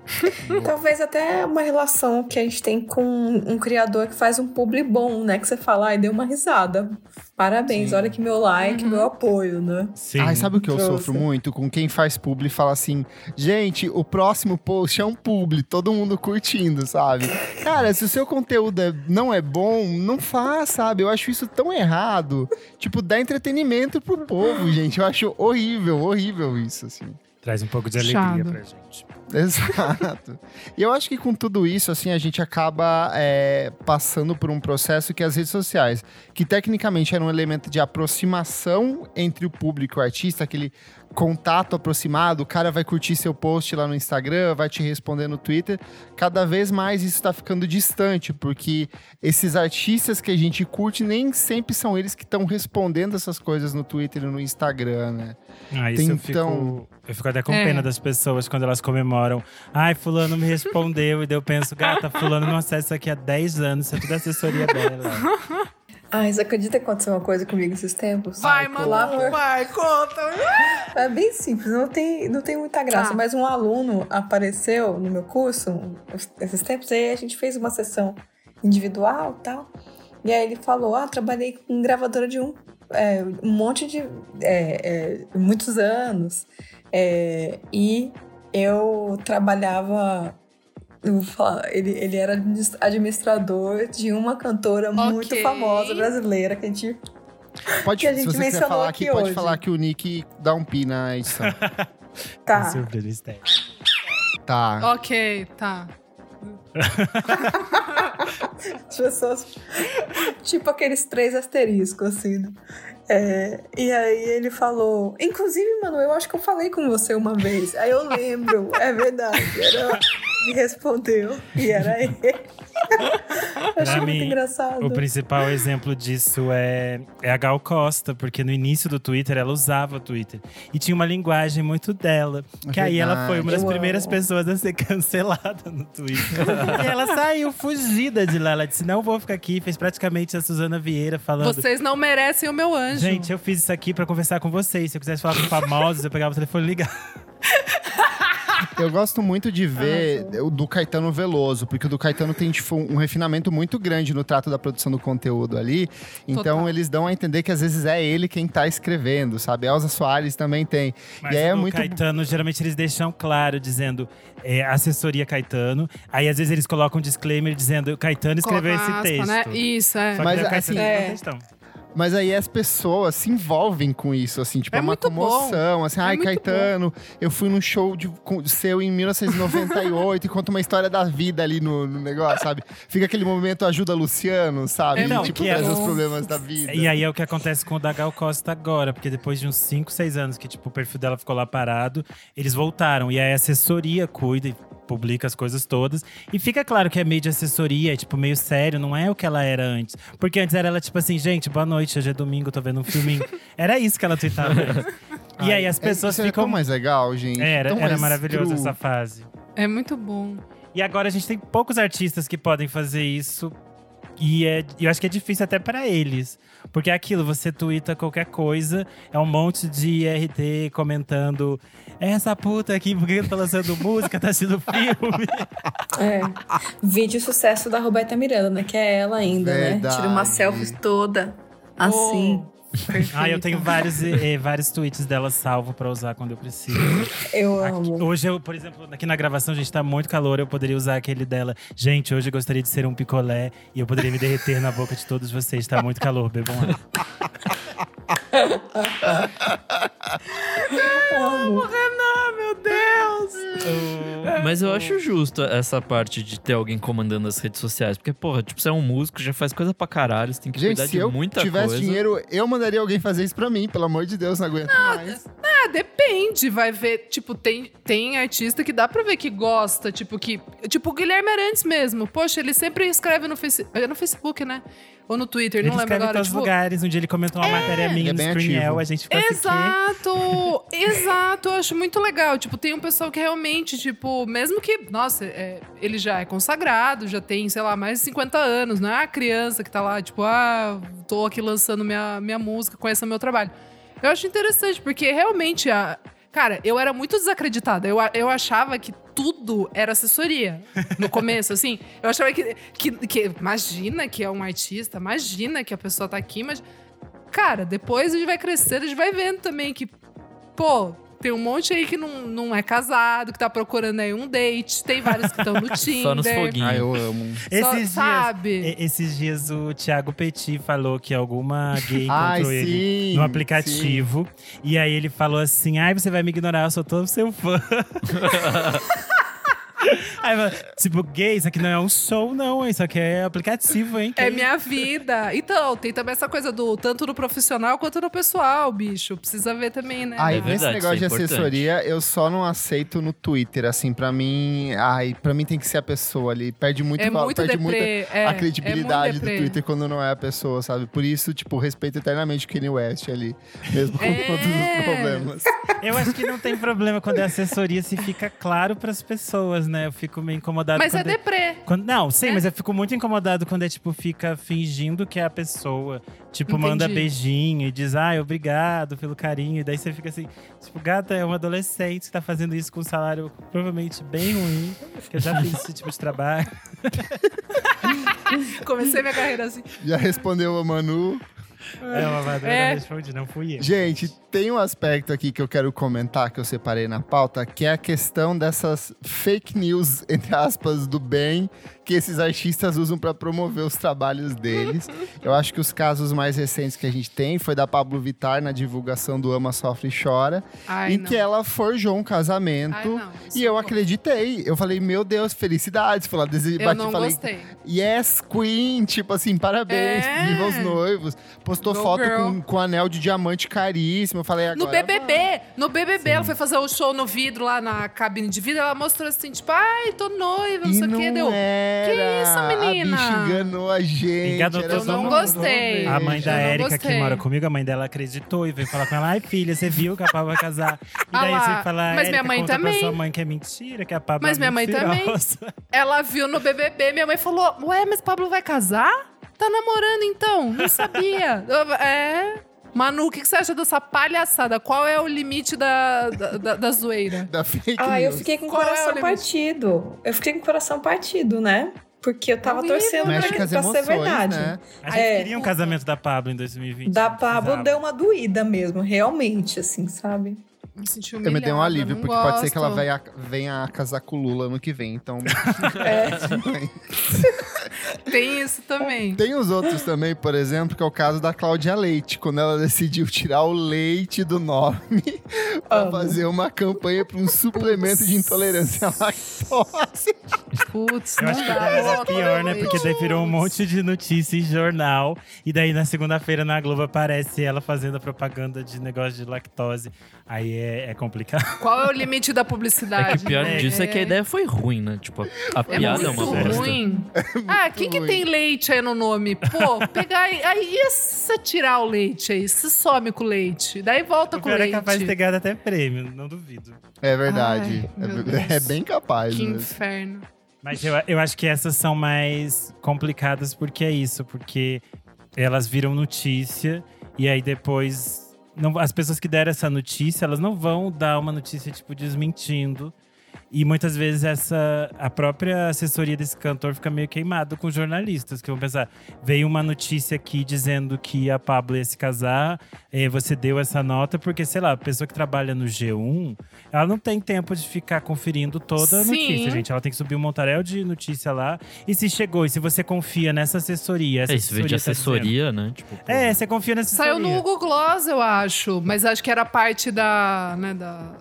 Talvez até uma relação que a gente tem com um criador que faz um publi bom, né? Que você fala, ai, deu uma risada. Parabéns, Sim. olha que meu like, meu apoio, né? Sim. Ai, sabe o que eu Trouxe. sofro muito? Com quem faz publi e fala assim, gente, o próximo post é um publi, todo mundo curtindo, sabe? Cara, se o seu conteúdo é- não é bom, não faz, sabe? Eu acho isso tão errado. Tipo, dá entretenimento pro povo, gente. Eu acho horrível, horrível isso, assim. Traz um pouco de alegria Chado. pra gente. Exato. E eu acho que com tudo isso, assim, a gente acaba é, passando por um processo que as redes sociais, que tecnicamente era um elemento de aproximação entre o público e o artista, aquele contato aproximado, o cara vai curtir seu post lá no Instagram, vai te responder no Twitter, cada vez mais isso está ficando distante, porque esses artistas que a gente curte nem sempre são eles que estão respondendo essas coisas no Twitter e no Instagram, né? Ah, isso Tem, eu fico. então- Eu fico até com É. pena das pessoas quando elas comemoram. Ai, fulano me respondeu. e daí eu penso, gata, fulano não acessa aqui há 10 anos, isso é tudo assessoria dela. Ai, você acredita que aconteceu uma coisa comigo esses tempos? Vai, Ai, mano, por- vai, conta. É bem simples, não tem, não tem muita graça. Tá. Mas um aluno apareceu no meu curso esses tempos, aí a gente fez uma sessão individual e tal. E aí ele falou: Ah, trabalhei com gravadora de um, é, um monte de. é, é, muitos anos. É, e eu trabalhava. Eu vou falar, ele, ele era administ- administrador de uma cantora muito Ok. famosa brasileira que a gente Pode, Que a se gente você quiser mencionou falar aqui, aqui pode hoje. falar que o Nick dá um pi na edição. tá. Surpresa estética. Tá. Ok, tá. As pessoas. Tipo aqueles três asteriscos, assim. né? É, e aí ele falou. Inclusive, mano, eu acho que eu falei com você uma vez. Aí eu lembro, é verdade. Era, me respondeu. E era ele. Eu achei Pra muito mim, engraçado. O principal exemplo disso é, é a Gal Costa, porque no início do Twitter ela usava o Twitter. E tinha uma linguagem muito dela. Que aí ela foi uma das Eu primeiras pessoas a ser cancelada no Twitter. e ela saiu fugida de lá. Ela disse: Não vou ficar aqui. Fez praticamente a Suzana Vieira falando. Vocês não merecem o meu anjo. Gente, eu fiz isso aqui pra conversar com vocês. Se eu quisesse falar com famosos, eu pegava o telefone e ligava. Eu gosto muito de ver o do Caetano Veloso, porque o do Caetano tem tipo, um refinamento muito grande no trato da produção do conteúdo ali. Então Total. eles dão a entender que às vezes é ele quem tá escrevendo, sabe? Elza Soares também tem. Mas e aí é muito. Caetano, geralmente eles deixam claro, dizendo é, assessoria Caetano. Aí às vezes eles colocam um disclaimer dizendo Caetano escreveu Coloca esse aspa, texto. Né? Isso, é. Só que Mas, daí o Caetano assim, é. Mas aí as pessoas se envolvem com isso, assim, tipo, É é, uma muito bom. comoção. Assim, É ai, muito Caetano, eu fui num show de, com- seu em 1998 e conta uma história da vida ali no, no negócio, sabe? Fica aquele momento ajuda Luciano, sabe? É E, muito tipo, bom. traz os problemas da vida. E aí é o que acontece com o da Gal Costa agora, porque depois de uns 5, 6 anos que tipo, o perfil dela ficou lá parado, eles voltaram. E aí a assessoria cuida e publica as coisas todas. E fica claro que é meio de assessoria, é tipo meio sério, não é o que ela era antes. Porque antes era ela tipo assim, gente, boa noite, hoje é domingo, tô vendo um filminho. era isso que ela tweetava. e aí as É, pessoas é ficam. mais legal, gente. Era, tão era maravilhoso essa fase. É muito bom. E agora a gente tem poucos artistas que podem fazer isso. E é, eu acho que é difícil até para eles. Porque é aquilo, você twitta qualquer coisa, é um monte de RT comentando essa puta aqui, porque tá lançando música, tá assistindo filme. É. Vídeo sucesso da Roberta Miranda, né? Que é ela ainda, né? Verdade. Tira uma selfie toda assim. Oh, perfeita. ah, eu tenho vários, eh, vários tweets dela salvo pra usar quando eu preciso. Eu Aqui- amo. hoje, eu, por exemplo, aqui na gravação, gente, tá muito calor. Eu poderia usar aquele dela. Gente, hoje eu gostaria de ser um picolé e eu poderia me derreter na boca de todos vocês. Tá muito calor, bebam água. Renan, meu Deus! Mas eu acho justo essa parte de ter alguém comandando as redes sociais. Porque, porra, tipo, você é um músico, já faz coisa pra caralho, você tem que Gente, cuidar se de eu muita tivesse coisa. dinheiro, eu mandaria alguém fazer isso pra mim, pelo amor de Deus, não aguento mais. Ah, depende. Vai ver, tipo, tem, tem artista que dá pra ver que gosta, tipo, que. Tipo, o Guilherme Arantes mesmo. Poxa, ele sempre escreve no, face, é no Facebook, né? Ou no Twitter, Ele não lembro escreve em agora. os Tipo, lugares. Um dia ele comentou uma matéria minha Ele é no Screenel, a gente ficou assim? Exato, exato, eu acho muito legal. Tipo, tem um pessoal que realmente, tipo, mesmo que, nossa, é, ele já é consagrado, já tem, sei lá, mais de 50 anos, não é a criança que tá lá, tipo, ah, tô aqui lançando minha, minha música, conheça meu trabalho. Eu acho interessante, porque realmente, a, cara, eu era muito desacreditada. Eu, eu achava que tudo era assessoria. No começo, assim. Eu achava que, que, que. Imagina que é um artista, imagina que a pessoa tá aqui, mas. Cara, depois a gente vai crescendo, a gente vai vendo também que, pô, tem um monte aí que não, não é casado, que tá procurando aí um date, tem vários que estão no Tinder. Só nos foguinhos. Ah, eu amo. Só- Esses dias, sabe? esses dias o Thiago Petit falou que alguma gay Ai, encontrou ele sim, no aplicativo. E aí ele falou assim: ai, você vai me ignorar, eu sou todo seu fã. Aí, tipo, gay, isso aqui não é um show, não, hein? Isso aqui é aplicativo, hein? É Que- minha vida. Então, tem também essa coisa do tanto no profissional quanto no pessoal, bicho. Precisa ver também, né? Aí, É nesse verdade, negócio de isso é importante. assessoria, eu só não aceito no Twitter. Assim, pra mim. Ai, pra mim tem que ser a pessoa ali. Perde muito, é muito perde deprê. muita é, a é credibilidade muito do. Twitter quando não é a pessoa, sabe? Por isso, tipo, respeito eternamente o Kanye West ali. Mesmo com É. todos os problemas. Eu acho que não tem problema quando é assessoria se fica claro pras pessoas, né? Eu fico meio incomodado Mas é quando deprê. Quando- não, sim, É. mas eu fico muito incomodado quando é tipo, fica fingindo que é a pessoa. Tipo, manda Entendi. beijinho e diz, ai, obrigado pelo carinho. E daí você fica assim, tipo, gata, é uma adolescente que tá fazendo isso com um salário provavelmente bem ruim. Que eu já fiz esse tipo de trabalho. Comecei minha carreira assim. Já respondeu a Manu. É, uma madrugada É. responde, não fui eu. Gente, tem um aspecto aqui que eu quero comentar, que eu separei na pauta, que é a questão dessas fake news, entre aspas, do bem, que esses artistas usam para promover os trabalhos deles. eu acho que os casos mais recentes que a gente tem foi da Pablo Vittar na divulgação do Ama, Sofre e Chora, Ai, em não. que ela forjou um casamento. Ai, não. E eu acreditei. Eu falei, meu Deus, felicidades. Fui lá, dese... Eu bati, não falei, gostei. Yes, Queen, tipo assim, parabéns, É. viva os noivos. Postou Go foto girl. com, com anel de diamante caríssimo. Eu falei, agora No BBB, no BBB, ela foi fazer o show no vidro, lá na cabine de vidro, ela mostrou assim, tipo, ai, tô noiva, não E sei o não que, deu. era. Que isso, menina? A bicha enganou a gente. Enganou só mundo. uma Gostei. A mãe da Eu não Érica, que mora comigo, a mãe dela acreditou e veio falar com ela: ai, filha, você viu que a Pablo vai casar? E Ah daí lá, você fala: mas minha "Érica, mãe conta também." Pra sua mãe que é mentira, que a Pablo Mas é minha mãe também. Ela viu no BBB, minha mãe falou, ué, mas Pablo vai casar? Tá namorando então? Não sabia. Eu- é... Manu, o que que você acha dessa palhaçada? Qual é o limite da, da, da- da zoeira? Da fake Ah, eu news. fiquei com o Qual é o coração partido. Eu fiquei com o coração partido, né? Porque eu tava Horrível, torcendo pra, as pra ser emoções, verdade. né? A gente É. queria um casamento da Pablo em 2020. Da Pablo deu uma doída mesmo, realmente, assim, sabe? Me senti Eu me humilhada, dei um alívio, porque pode ser que ela gosto. venha, venha a casar com o Lula ano que vem. Então, Tem isso também. tem os outros também, por exemplo, que é o caso da Cláudia Leite, quando ela decidiu tirar o leite do nome pra fazer uma campanha para um suplemento de intolerância à lactose. Putz, Eu não acho que é pior, né? Porque daí virou um monte de notícia em jornal. E daí na segunda-feira na Globo aparece ela fazendo a propaganda de negócio de lactose. Aí é, é complicado. Qual é o limite da É publicidade? que o pior disso é que a ideia foi ruim, né? Tipo, a É piada é uma bosta. ruim. ah, quem que tem leite aí no nome? Pô, pegar aí, aí e se você tirar o leite aí? Se some com o leite, daí volta O com o pior é leite. capaz de ter ganhado até prêmio, não duvido. É verdade. Ai, é, é bem capaz. Que mesmo. inferno. Mas eu, eu acho que essas são mais complicadas porque é isso, porque elas viram notícia e aí depois. Não, as pessoas que deram essa notícia, elas não vão dar uma notícia, tipo, desmentindo. E muitas vezes essa a própria assessoria desse cantor fica meio queimado com os jornalistas, que vão pensar, veio uma notícia aqui dizendo que a Pablo ia se casar, eh, você deu essa nota, porque, sei lá, a pessoa que trabalha no G1, ela não tem tempo de ficar conferindo toda a Sim. notícia, gente. Ela tem que subir um montarel de notícia lá. E se chegou, e se você confia nessa assessoria, essa É, isso veio de tá assessoria, né? Tipo, pô, é, você confia nessa Saiu assessoria. no Google Gloss, eu acho. Mas acho que era parte da. Né, da,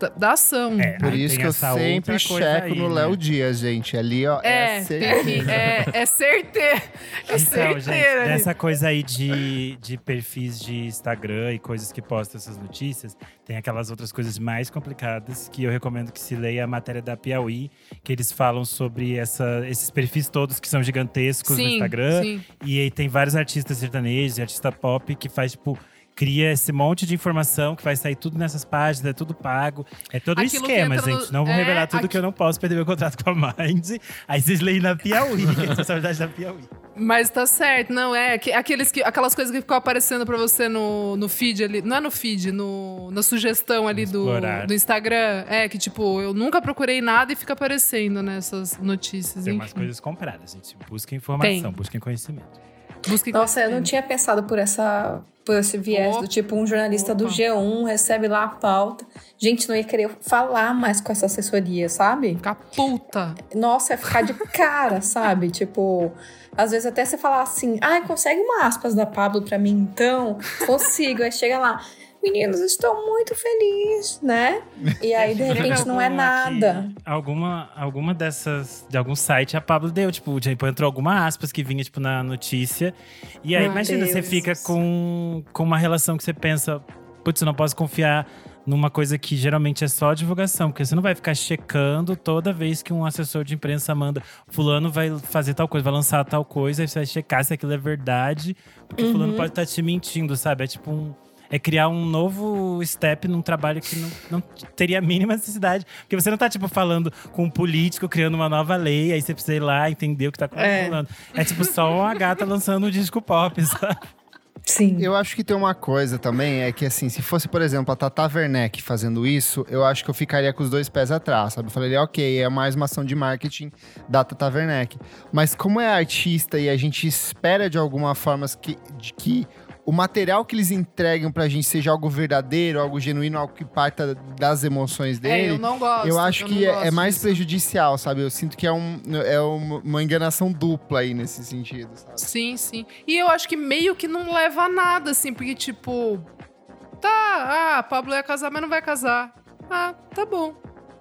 da, da ação. É, Por isso que eu sempre checo aí, no né? Léo Dias, gente. Ali, ó, é, É, é, é certeiro. É Então, gente, certeiro. ali. dessa coisa aí de, de perfis de Instagram e coisas que postam essas notícias, tem aquelas outras coisas mais complicadas que eu recomendo que se leia a matéria da Piauí, que eles falam sobre essa, esses perfis todos que são gigantescos no Sim, Instagram. sim. E aí tem vários artistas sertanejos e artista pop que faz, tipo, cria esse monte de informação que vai sair tudo nessas páginas, é tudo pago. É todo um Aquilo esquema, no- gente. Não vou é, revelar tudo aqui- que eu não posso perder meu contrato com a Mind. Aí vocês leem na Piauí, que é a responsabilidade da Piauí. Mas tá certo, não é? que- Aqueles que, aquelas coisas que ficam aparecendo pra você no, no feed ali. Não é no feed, no, na sugestão ali do, do Instagram. É, que tipo, eu nunca procurei nada e fica aparecendo nessas notícias. Tem umas enfim. coisas compradas, gente. Busquem informação, Tem. busquem conhecimento. Busquem Nossa, eu não tinha pensado por essa por esse viés Opa. do tipo um jornalista do Opa. G1 recebe lá a pauta. Gente, não ia querer falar mais com essa assessoria, sabe? Ficar puta. Nossa, ia ficar de cara, sabe? Tipo, às vezes até você falar assim: "Ai, consegue uma aspas da Pablo pra mim então?" Consigo. Aí chega lá: "Meninos, estou muito feliz", né? E aí de repente não é nada. que- alguma, alguma dessas, de algum site, a Pablo deu. Tipo, tipo, entrou alguma aspas que vinha, tipo, na notícia. E aí, Meu imagina, você Deus. fica com, com uma relação que você pensa, putz, eu não posso confiar numa coisa que geralmente é só divulgação, porque você não vai ficar checando toda vez que um assessor de imprensa manda fulano vai fazer tal coisa, vai lançar tal coisa, aí você vai checar se aquilo é verdade, porque Uhum. fulano pode estar te mentindo, sabe? É tipo um é criar um novo step num trabalho que não, não teria a mínima necessidade. Porque você não tá, tipo, falando com um político, criando uma nova lei, aí você precisa ir lá entender o que tá É. rolando. É, tipo só uma gata lançando um disco pop, sabe? Sim. Eu acho que tem uma coisa também, é que assim, se fosse, por exemplo, a Tata Werneck fazendo isso, eu acho que eu ficaria com os dois pés atrás, sabe? Eu falaria, ok, é mais uma ação de marketing da Tata Werneck. Mas como é artista e a gente espera de alguma forma que, de que o material que eles entregam pra gente seja algo verdadeiro, algo genuíno, algo que parta das emoções É, dele. eu não gosto. Eu acho não que é, é mais disso. prejudicial, sabe? Eu sinto que é, um, é uma, uma enganação dupla aí nesse sentido, sabe? Sim, sim. E eu acho que meio que não leva a nada, assim, porque, tipo. Tá, ah, Pablo ia casar, mas não vai casar. Ah, tá bom.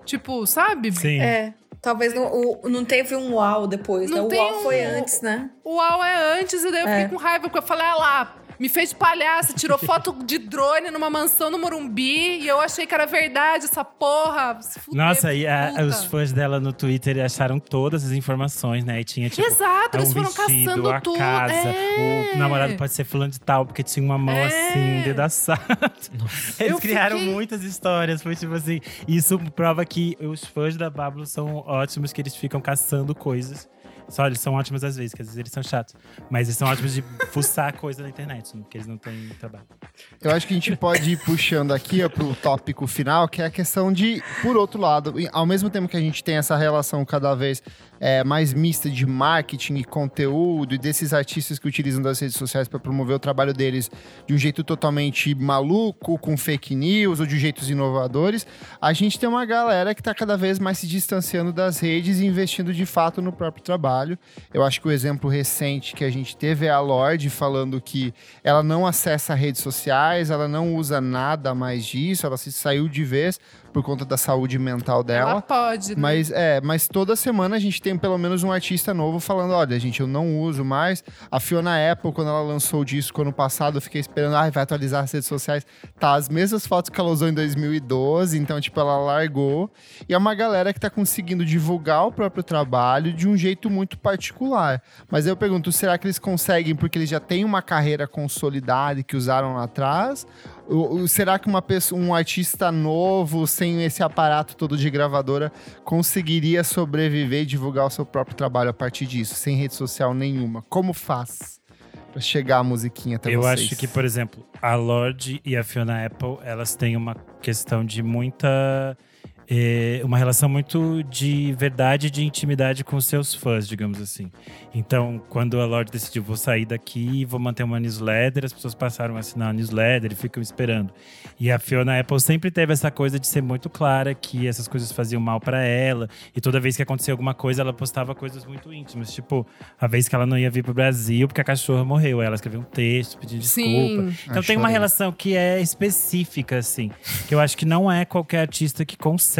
Tipo, sabe? Sim. É. Talvez não, o- não teve um uau depois, Não né? O uau foi um- antes, né? O UAU é antes, e daí eu É. fiquei com raiva, porque eu falei, ah lá, me fez de palhaça, tirou foto de drone numa mansão no Morumbi, e eu achei que era verdade essa porra. Fuder, Nossa, e a- os fãs dela no Twitter acharam todas as informações, né? E tinha, tipo, Exato, é eles um foram vestido, caçando a tudo. casa, é. o namorado pode ser fulano de tal, porque tinha uma mão É. assim, dedaçada. Eles Eu criaram fiquei- muitas histórias, foi tipo assim. Isso prova que os fãs da Pablo são ótimos, que eles ficam caçando coisas. Só eles são ótimos às vezes, que às vezes eles são chatos. Mas eles são ótimos de fuçar coisa na internet, porque eles não têm trabalho. Eu acho que a gente pode ir puxando aqui ó, pro tópico final, que é a questão de, por outro lado, ao mesmo tempo que a gente tem essa relação cada vez é, mais mista de marketing e conteúdo e desses artistas que utilizam das redes sociais para promover o trabalho deles de um jeito totalmente maluco, com fake news ou de jeitos inovadores, a gente tem uma galera que está cada vez mais se distanciando das redes e investindo de fato no próprio trabalho. Eu acho que o exemplo recente que a gente teve é a Lorde falando que ela não acessa redes sociais, ela não usa nada mais disso, ela se saiu de vez por conta da saúde mental dela. Ela pode, né? Mas é, mas toda semana a gente tem pelo menos um artista novo falando, olha, gente, eu não uso mais. A Fiona Apple, quando ela lançou o disco ano passado, eu fiquei esperando, ai, vai atualizar as redes sociais. Tá, as mesmas fotos que ela usou em 2012, então, tipo, ela largou. E é uma galera que tá conseguindo divulgar o próprio trabalho de um jeito muito particular. Mas eu pergunto, será que eles conseguem porque eles já têm uma carreira consolidada e que usaram lá atrás? Será que uma pessoa, um artista novo, sem esse aparato todo de gravadora, conseguiria sobreviver e divulgar o seu próprio trabalho a partir disso, sem rede social nenhuma? Como faz pra chegar a musiquinha até Eu vocês? acho que, por exemplo, a Lorde e a Fiona Apple, elas têm uma questão de muita. Eh, uma relação muito de verdade e de intimidade com seus fãs, digamos assim. Então, quando a Lorde decidiu, vou sair daqui vou manter uma newsletter, as pessoas passaram a assinar a newsletter e ficam esperando. E a Fiona Apple sempre teve essa coisa de ser muito clara que essas coisas faziam mal pra ela. E toda vez que acontecia alguma coisa, ela postava coisas muito íntimas. Tipo, a vez que ela não ia vir pro Brasil porque a cachorra morreu. Aí ela escreveu um texto pedindo desculpa. Sim. Então Ai, tem uma relação que é específica, assim. Que eu acho que não é qualquer artista que consegue.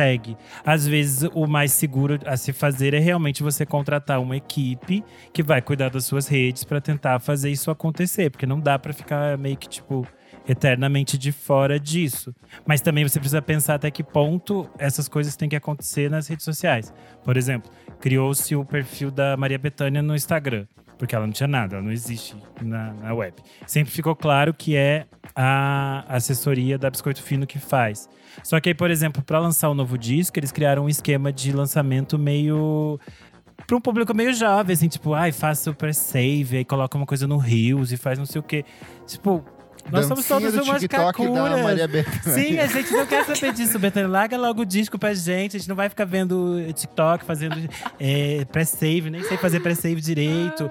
Às vezes, o mais seguro a se fazer é realmente você contratar uma equipe que vai cuidar das suas redes pra tentar fazer isso acontecer. Porque não dá pra ficar meio que, tipo, eternamente de fora disso. Mas também você precisa pensar até que ponto essas coisas têm que acontecer nas redes sociais. Por exemplo, criou-se o perfil da Maria Bethânia no Instagram. Porque ela não tinha nada, ela não existe na, na web. Sempre ficou claro que é a assessoria da Biscoito Fino que faz. Só que aí, por exemplo, para lançar o novo disco, eles criaram um esquema de lançamento meio para um público meio jovem, assim, tipo, ai, faça o pré-save, aí coloca uma coisa no Reels e faz não sei o quê. Tipo, nós somos Dancinha todos do umas cacuras. Bethânia. Sim, a gente não quer saber disso, Betânia. Larga logo o disco pra gente. A gente não vai ficar vendo TikTok, fazendo é, pré-save, nem sei fazer pré-save direito.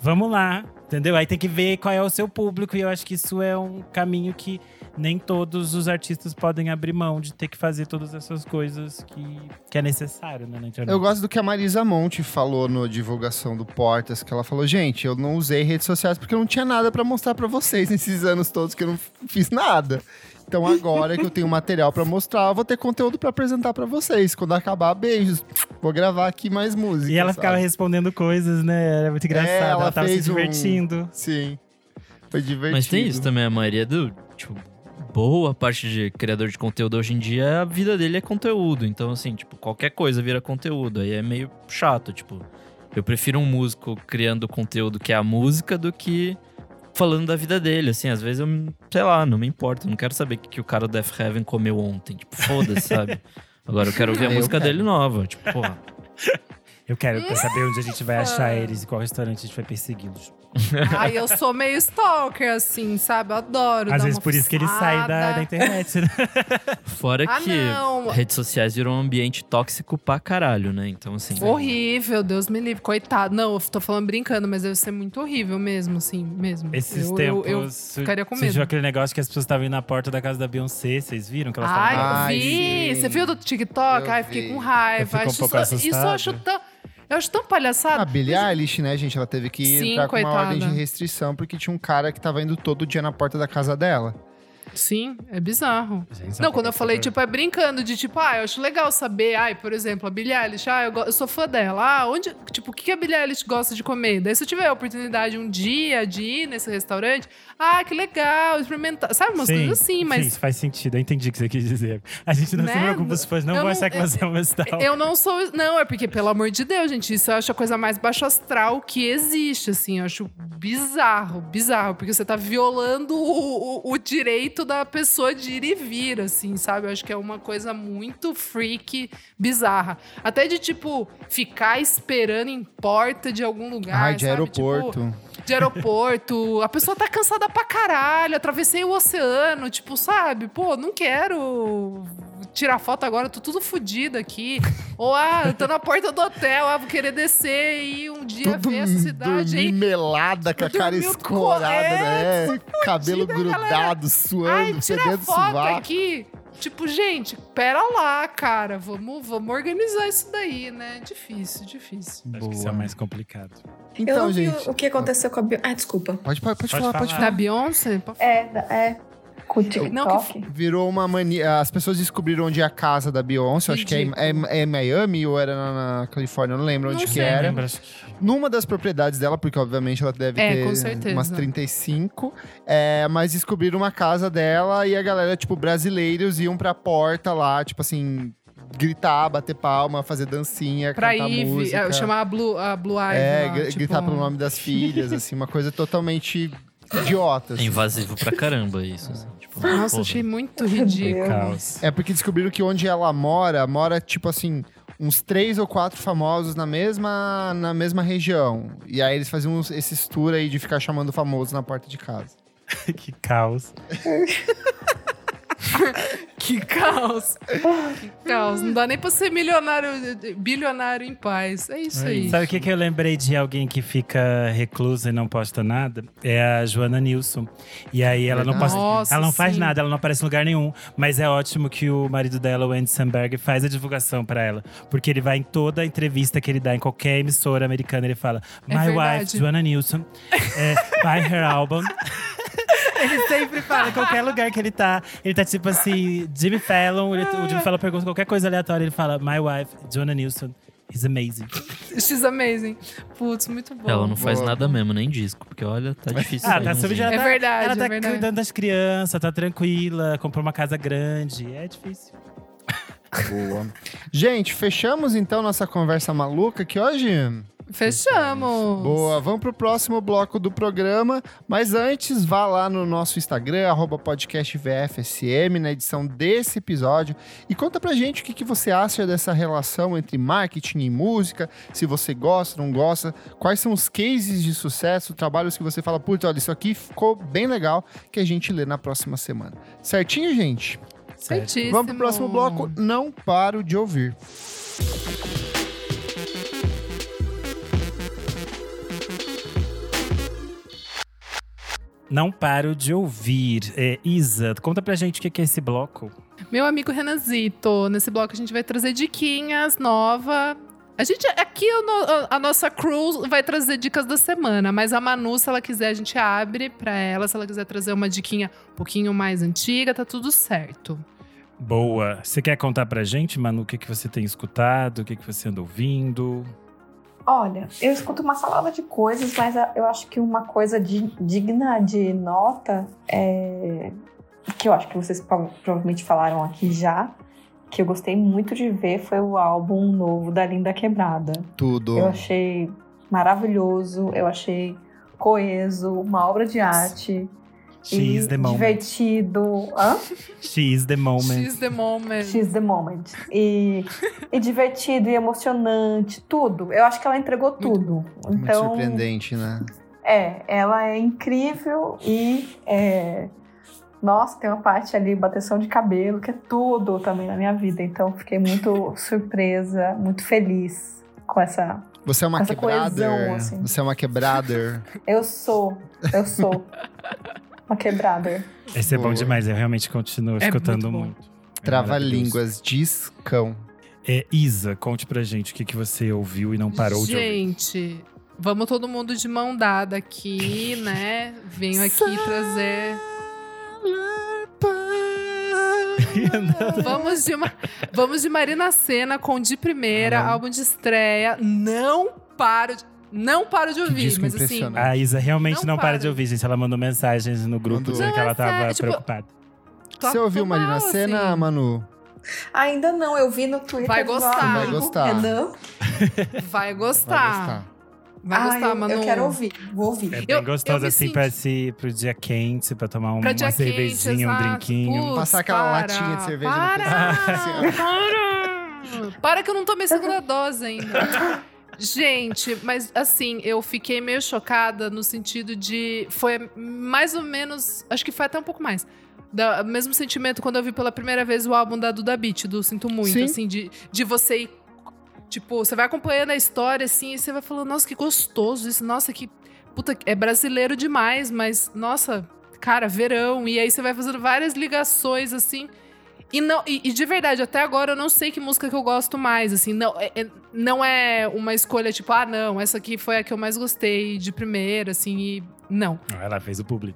Vamos lá, entendeu? Aí tem que ver qual é o seu público. E eu acho que isso é um caminho que nem todos os artistas podem abrir mão de ter que fazer todas essas coisas que, que é necessário né, na internet. Eu gosto do que a Marisa Monte falou no divulgação do Portas, que ela falou, gente, eu não usei redes sociais porque eu não tinha nada pra mostrar pra vocês nesses anos todos que eu não fiz nada. Então agora que eu tenho material pra mostrar, eu vou ter conteúdo pra apresentar pra vocês. Quando acabar, beijos. Vou gravar aqui mais música. E ela sabe? ficava respondendo coisas, né? Era muito engraçado. É, ela ela tava se fez um- divertindo. Sim. Foi divertido. Mas tem isso também, a maioria do. Tipo, boa parte de criador de conteúdo hoje em dia, a vida dele é conteúdo. Então, assim, tipo, qualquer coisa vira conteúdo. Aí é meio chato, tipo. Eu prefiro um músico criando conteúdo que é a música do que falando da vida dele, assim. Às vezes eu, sei lá, não me importa. eu Não quero saber o que, que o cara do Death Heaven comeu ontem. Tipo, foda-se, sabe? Agora eu quero ouvir a Eu música quero. dele nova. Tipo, porra. Eu quero saber onde a gente vai achar eles e qual restaurante a gente vai persegui-los. Ai, eu sou meio stalker, assim, sabe? Eu adoro. Às dar vezes uma por isso que eles saem da, da internet, né? Fora Ah, que não. redes sociais viram um ambiente tóxico pra caralho, né? Então, assim. Horrível, Deus me livre. Coitado. Não, eu tô falando brincando, mas deve ser muito horrível mesmo, assim, mesmo. Esses eu, tempos Eu, eu ficaria com surgiu medo. aquele negócio que as pessoas estavam indo na porta da casa da Beyoncé. Vocês viram que elas Ai, estavam lá? Ai, vi. sim. Você viu do TikTok? Eu Ai, fiquei vi. com Eu raiva. fico um pouco isso, isso eu acho tão. Eu acho tão palhaçada. A Billie Eilish, né, gente? Ela teve que Sim, entrar com uma coitada. ordem de restrição porque tinha um cara que tava indo todo dia na porta da casa dela. Sim, é bizarro. Só Não, quando eu falei, tipo, é brincando de tipo, ah, eu acho legal saber, ai, por exemplo, a Billie Eilish, ah, eu, eu sou fã dela. Ah, onde, tipo, o que a Billie Eilish gosta de comer? Daí se eu tiver a oportunidade um dia de ir nesse restaurante, ah, que legal, experimentar. Sabe, umas Sim, coisas assim, mas Sim, faz sentido. Eu entendi o que você quis dizer. A gente não se Né? preocupa, os fãs não Eu vão achar que você é uma stalker. Eu não sou. Não, é porque, pelo amor de Deus, gente, isso eu acho a coisa mais baixo astral que existe, assim. Eu acho bizarro, bizarro. Porque você tá violando o, o- o direito da pessoa de ir e vir, assim, sabe? Eu acho que é uma coisa muito freak, bizarra. Até de, tipo, ficar esperando em porta de algum lugar. Ai, de sabe? aeroporto. Tipo, de aeroporto. A pessoa tá cansada pra caralho. Atravessei o oceano, tipo, sabe? Pô, não quero tirar foto agora, tô tudo fodido aqui. Ou, ah, eu tô na porta do hotel, ah, vou querer descer e um dia Tudo ver essa cidade aí. melada, com a cara escorada, né? Cabelo fudida, grudado, galera. Ai, suando, tira fedendo foto sovaco. aqui. Tipo, gente, pera lá, cara. Vamos, vamos organizar isso daí, né? Difícil, difícil. Acho que isso é mais complicado. Eu Então, não vi gente. o que aconteceu com a Bio... Ah, desculpa. Pode, pode, pode Pode falar, pode falar. Da falar. Beyoncé? É, é. Com o TikTok. Não, que Virou uma mania. As pessoas descobriram onde é a casa da Beyoncé. Acho que é, em- é, é Miami ou era na, na Califórnia, eu não lembro onde Não que sei. era. Que- Numa das propriedades dela, porque obviamente ela deve É, ter umas 35. É, mas descobriram uma casa dela e a galera, tipo, brasileiros iam pra porta lá, tipo assim, gritar, bater palma, fazer dancinha, pra cantar Ivy, música. é, chamar a Blue, a Blue Ivy É, lá, gr- tipo, gritar pelo nome das filhas, assim, uma coisa totalmente idiota. É assim. invasivo pra caramba isso. assim, tipo, Nossa, porra. achei muito ridículo. Caos. É porque descobriram que onde ela mora, mora tipo assim, uns três ou quatro famosos na mesma, na mesma região. E aí eles faziam uns- esses tour aí de ficar chamando famoso na porta de casa. que caos. Que caos. que caos. Não dá nem pra ser milionário, bilionário em paz. É isso aí. Sabe o que, que eu lembrei de alguém que fica reclusa e não posta nada? É a Joana Nilson. E aí ela não posta. Nossa, ela não faz sim. nada, ela não aparece em lugar nenhum. Mas é ótimo que o marido dela, o Andy Samberg, faz a divulgação pra ela. Porque ele vai em toda entrevista que ele dá em qualquer emissora americana, ele fala: É My verdade. wife, Joana Nilson, é, buy her album. Ele sempre fala, em qualquer lugar que ele tá. Ele tá tipo assim, Jimmy Fallon. ele- o Jimmy Fallon pergunta qualquer coisa aleatória. Ele fala, My wife, Joanna Nilsson, is amazing. She's amazing. Putz, muito bom. Ela não faz Boa. nada mesmo, nem disco, porque olha, tá difícil. Ah, tá umzinho. subindo. Ela É tá, verdade, Ela tá é verdade. cuidando das crianças, tá tranquila, comprou uma casa grande. É difícil. Boa. Gente, fechamos então nossa conversa maluca que hoje. Fechamos. Boa, vamos pro próximo bloco do programa. Mas antes, vá lá no nosso Instagram, arroba podcast VFSM, na edição desse episódio. E conta pra gente o que, que você acha dessa relação entre marketing e música. Se você gosta, não gosta. Quais são os cases de sucesso, trabalhos que você fala, putz, olha, isso aqui ficou bem legal, que a gente lê na próxima semana. Certinho, gente? Certíssimo. Vamos pro próximo bloco. Não paro de ouvir. Não paro de ouvir. É, Isa, conta pra gente o que que é esse bloco. Meu amigo Renanzito, nesse bloco a gente vai trazer diquinhas nova. A gente, aqui a nossa crew vai trazer dicas da semana, mas a Manu, se ela quiser, a gente abre pra ela. Se ela quiser trazer uma diquinha um pouquinho mais antiga, tá tudo certo. Boa. Você quer contar pra gente, Manu, o que, que você tem escutado, o que, que você anda ouvindo? Olha, eu escuto uma salada de coisas, mas eu acho que uma coisa di- digna de nota é que eu acho que vocês prova- provavelmente falaram aqui já, que eu gostei muito de ver foi o álbum novo da Linda Quebrada. Tudo. Eu achei maravilhoso, eu achei coeso, uma obra de arte. She e is the moment. divertido. Hã? She is the moment. She's the moment. She's the moment. E, e divertido e emocionante, tudo. Eu acho que ela entregou tudo. Muito Então, surpreendente, né? é, ela é incrível e é, nossa, tem uma parte ali, bateção de cabelo, que é tudo também na minha vida. Então, fiquei muito surpresa, muito feliz com essa. Você é uma Essa quebrada. coesão, assim. Você é uma quebrada. Eu sou, eu sou uma quebrada. Esse é bom demais, eu realmente continuo É escutando muito muito. É Trava-línguas, discão. É, Isa, conte pra gente o que, que você ouviu e não parou de ouvir. Gente, vamos todo mundo de mão dada aqui, né? Venho aqui trazer. Vamos de, Ma- vamos de Marina Senna com de primeira, Ah. álbum de estreia. Não paro de, não paro de ouvir, disco mas assim. A Isa realmente Não não, para de ouvir, gente. Ela mandou mensagens no grupo Mandou. dizendo Não, que ela é tava sério, tipo, preocupada. Você ouviu Marina Senna, assim. Manu? Ainda não, eu vi no Twitter. Vai gostar. Vai gostar. Vai Vai gostar. Vai Ah, gostar, eu, Manu. eu quero ouvir, vou ouvir. É bem Eu- eu gostoso me assim senti- pra esse, pro dia quente, pra tomar um- Pra uma dia quente, cervejinha, um drinquinho. Putz, Passar aquela para, latinha de cerveja no para, pescoço, para! Para que eu não tomei segunda dose ainda. Gente, mas assim, eu fiquei meio chocada no sentido de. Foi mais ou menos. Acho que foi até um pouco mais. Da, mesmo sentimento quando eu vi pela primeira vez o álbum da Duda Beat, do Sinto Muito, Sim. assim, de, de você ir. Tipo, você vai acompanhando a história, assim, e você vai falando, nossa, que gostoso isso, nossa, que. Puta, é brasileiro demais, mas, nossa, cara, verão. E aí você vai fazendo várias ligações, assim. E, não, e, e de verdade, até agora eu não sei que música que eu gosto mais, assim. Não é, é- não é uma escolha tipo, ah, não, essa aqui foi a que eu mais gostei de primeira, assim, e. Não. Ela fez o publi.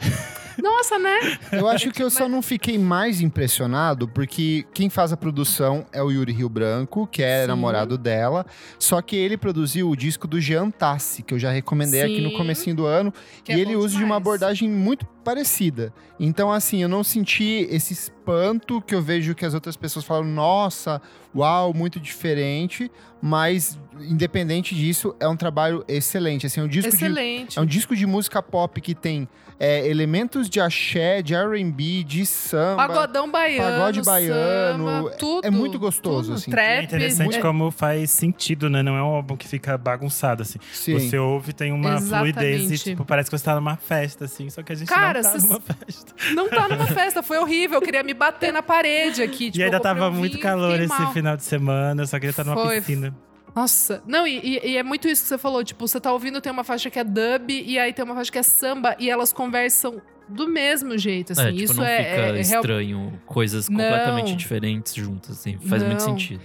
Nossa, né? Eu acho que eu só não fiquei mais impressionado porque quem faz a produção é o Yuri Rio Branco, que é Sim. namorado dela. Só que ele produziu o disco do Jean Tassi, que eu já recomendei aqui no Sim. comecinho do ano. Que e é ele usa de uma demais. abordagem muito parecida. Então, assim, eu não senti esse espanto que eu vejo que as outras pessoas falam, nossa, uau, muito diferente. Mas, independente disso, é um trabalho excelente. Assim, é um disco de Excelente. é um disco de música pop que tem é, elementos de axé, de R&B, de samba. Pagodão baiano. pagode baiano, samba, tudo. é muito gostoso, tudo. assim. Trap. É interessante é- como faz sentido, né? Não é um álbum que fica bagunçado, assim. Sim. Você ouve, tem uma Exatamente. fluidez e, tipo, parece que você tá numa festa, assim. Só que a gente Cara, não tá numa festa. Não tá numa festa, foi horrível. Eu queria me bater na parede aqui. Tipo, e ainda tava um muito calor esse mal. final de semana, eu só queria estar numa Foi. piscina. Nossa, não, e, e- e é muito isso que você falou. Tipo, você tá ouvindo, tem uma faixa que é dub e aí tem uma faixa que é samba e elas conversam do mesmo jeito, assim. é, tipo, isso não é, fica é- é real- estranho coisas Não. completamente diferentes juntas, assim. Faz muito Não. sentido.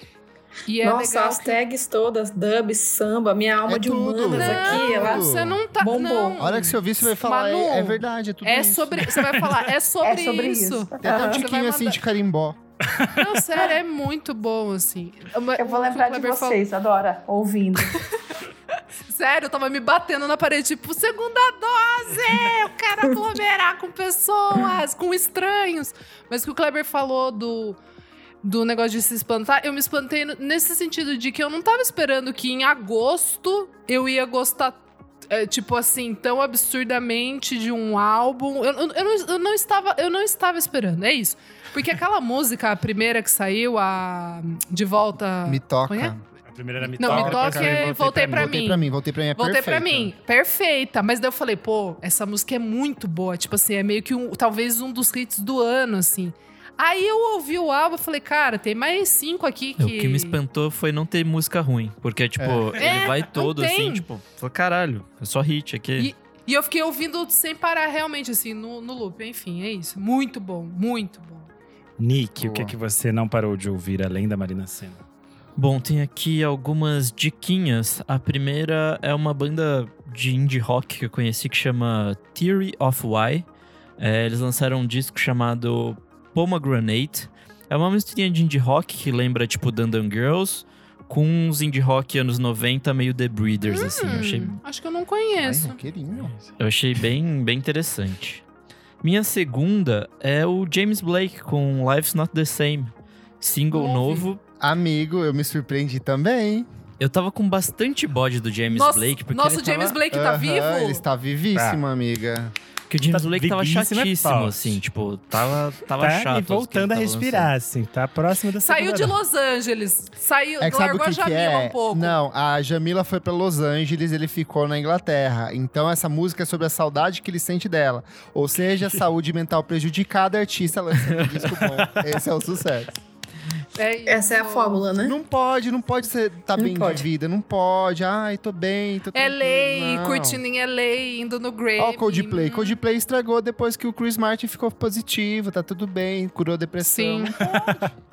E é Nossa, legal as que- tags todas, dub, samba, minha alma É de tudo. humanas Não, aqui, ela... Você não tá. Bombou. Não. A hora que você ouvir, você vai falar, Manu, é, é verdade, é tudo É isso. sobre. Você vai falar, é sobre, É sobre isso. isso. Tem até um tiquinho assim mandar- de carimbó. Não, sério, é muito bom, assim. Eu vou lembrar de Kleber falou- vocês, adora, ouvindo. Sério, eu tava me batendo na parede, tipo, segunda dose! Eu quero aglomerar com pessoas, com estranhos. Mas o que o Kleber falou do, do negócio de se espantar, eu me espantei nesse sentido de que eu não tava esperando que em agosto eu ia gostar. É, tipo assim, tão absurdamente de um álbum. Eu, eu- eu não, eu não estava, eu não estava esperando, é isso. Porque aquela música, a primeira que saiu, a De Volta. Me toca. É? A primeira era me Não, me toca, toca depois é voltei pra Voltei mim. pra mim, voltei pra mim, é Voltei pra perfeita. mim, perfeita. Mas daí eu falei, pô, essa música é muito boa. Tipo assim, é meio que um, talvez um dos hits do ano, assim. Aí eu ouvi o álbum e falei, cara, tem mais cinco aqui que. O que me espantou foi não ter música ruim. Porque, tipo, ele É, vai todo assim, tipo, falei, caralho, é só hit aqui. E eu fiquei ouvindo sem parar, realmente, assim, no, no loop. Enfim, é isso. Muito bom, muito bom. Nick, o que, Boa. que você não parou de ouvir além da Marina Senna? Bom, tem aqui algumas diquinhas. A primeira é uma banda de indie rock que eu conheci que chama Theory of Why. É, eles lançaram um disco chamado Pomegranate. É uma misturinha de indie rock que lembra, tipo, Dandan Girls, com uns indie rock anos 90, meio The Breeders, assim. Eu achei, Hum, acho que eu não Ai, conheço. roqueirinho. eu achei bem, bem interessante. Minha segunda é o James Blake com Life's Not the Same. Single ouvi. novo. Amigo, eu me surpreendi também. Eu tava com bastante bode do James Nosso, Blake, porque nosso ele James tava, Blake tá Aham, vivo? Ele está vivíssimo, amiga. Que o James Blake tava vivíssimo é chatíssimo, assim, tipo, tava, tava tá chato. e voltando a respirar, assim, tá próximo da Saiu de. Los Angeles. Saiu, É que largou que, a que Jamila é? um pouco. Não, a Jamila foi pra Los Angeles, ele ficou na Inglaterra. Então essa música é sobre a saudade que ele sente dela. Ou seja, saúde mental prejudicada, artista lançando um disco bom. Esse é o sucesso. É isso. Essa é a fórmula, né? Não pode, não pode ser tá Não bem pode. de vida, não pode. Ai, tô bem, tô É lei, Não. curtindo em LA, indo no Grammy. Ó o Coldplay. Coldplay estragou depois que o Chris Martin ficou positivo, tá tudo bem, curou a depressão. Sim.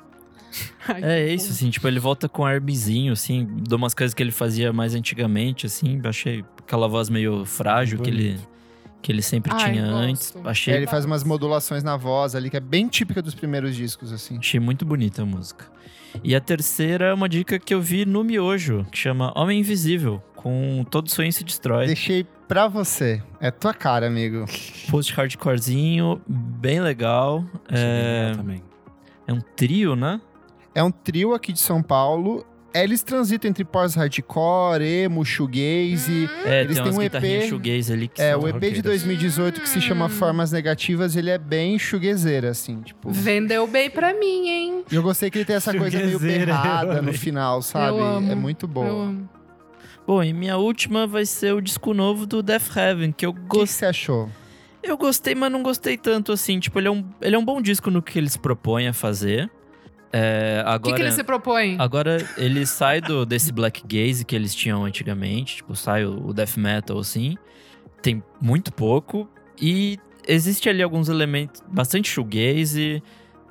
Ai, É isso, assim, tipo, ele volta com armezinho, assim, de umas coisas que ele fazia mais antigamente, assim. Achei aquela voz meio frágil que ele, que ele sempre Ai, tinha antes. É, Achei, ele faz umas modulações na voz ali, que é bem típica dos primeiros discos, assim. achei muito bonita a música. E a terceira é uma dica que eu vi no Miojo, que chama Homem Invisível, com Todo Sonho se Destrói. Deixei pra você. É tua cara, amigo. Post-hardcorezinho, bem legal. Achei É, legal também. é um trio, né? É um trio aqui de São Paulo. Eles transitam entre pós-hardcore, emo, shoegaze. É, Eles tem têm um EP. shoegaze ali que É, são o EP de roqueiras. 2018 que se chama Formas Negativas, ele é bem shoegazeira, assim, tipo... Vendeu bem pra mim, hein? E eu gostei que ele tem essa coisa meio eu berrada no final, sabe? Eu amo. É muito Eu boa. amo. Bom, e minha última vai ser o disco novo do Death Heaven, que eu O que, gostei. você achou? Eu gostei, mas não gostei tanto assim. Tipo, ele é um, ele é um bom disco no que ele se propõe a fazer. É, O agora, que, que ele se propõe? agora ele sai do, desse black gaze que eles tinham antigamente. Tipo, sai o, o death metal assim. Tem muito pouco. E existe ali alguns elementos. Bastante shoegaze.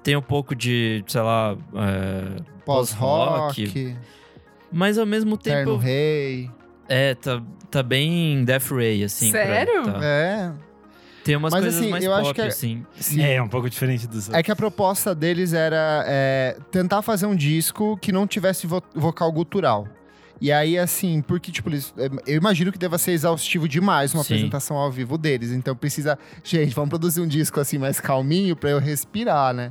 Tem um pouco de, sei lá. é, Pós-rock, mas ao mesmo Terno tempo. Rei... É, tá, tá bem Death Ray, assim. pra- Sério? tá. É, Tem umas Mas, coisas assim, mais eu acho pop, que é- assim. sim. É, um pouco diferente dos outros. É que a proposta deles era é, tentar fazer um disco que não tivesse vo- vocal gutural. E aí, assim, porque, tipo, eles, é, eu imagino que deva ser exaustivo demais uma Sim. apresentação ao vivo deles. Então precisa. Gente, vamos produzir um disco assim mais calminho pra eu respirar, né?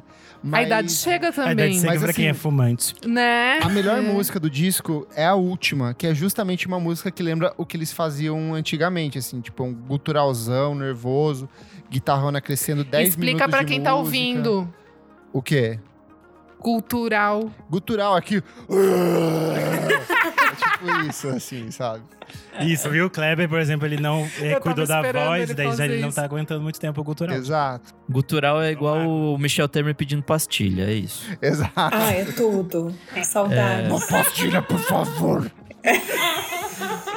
A idade chega A também, idade chega Mas, pra quem é assim, fumante. né? A melhor É. música do disco é a última, que é justamente uma música que lembra o que eles faziam antigamente, assim, tipo um guturalzão, nervoso, guitarrona crescendo 10 minutos Explica pra de quem tá música. ouvindo. O quê? Cultural. Gutural aqui. é tipo isso, assim, sabe? Isso, viu? O Kleber, por exemplo, ele não é, tava cuidou da voz, ele daí já ele não isso. tá aguentando muito tempo o cultural. Exato, Gutural é igual o Michel Temer pedindo pastilha, é isso. exato. Ah, é tudo. Saudades. Uma pastilha, por favor.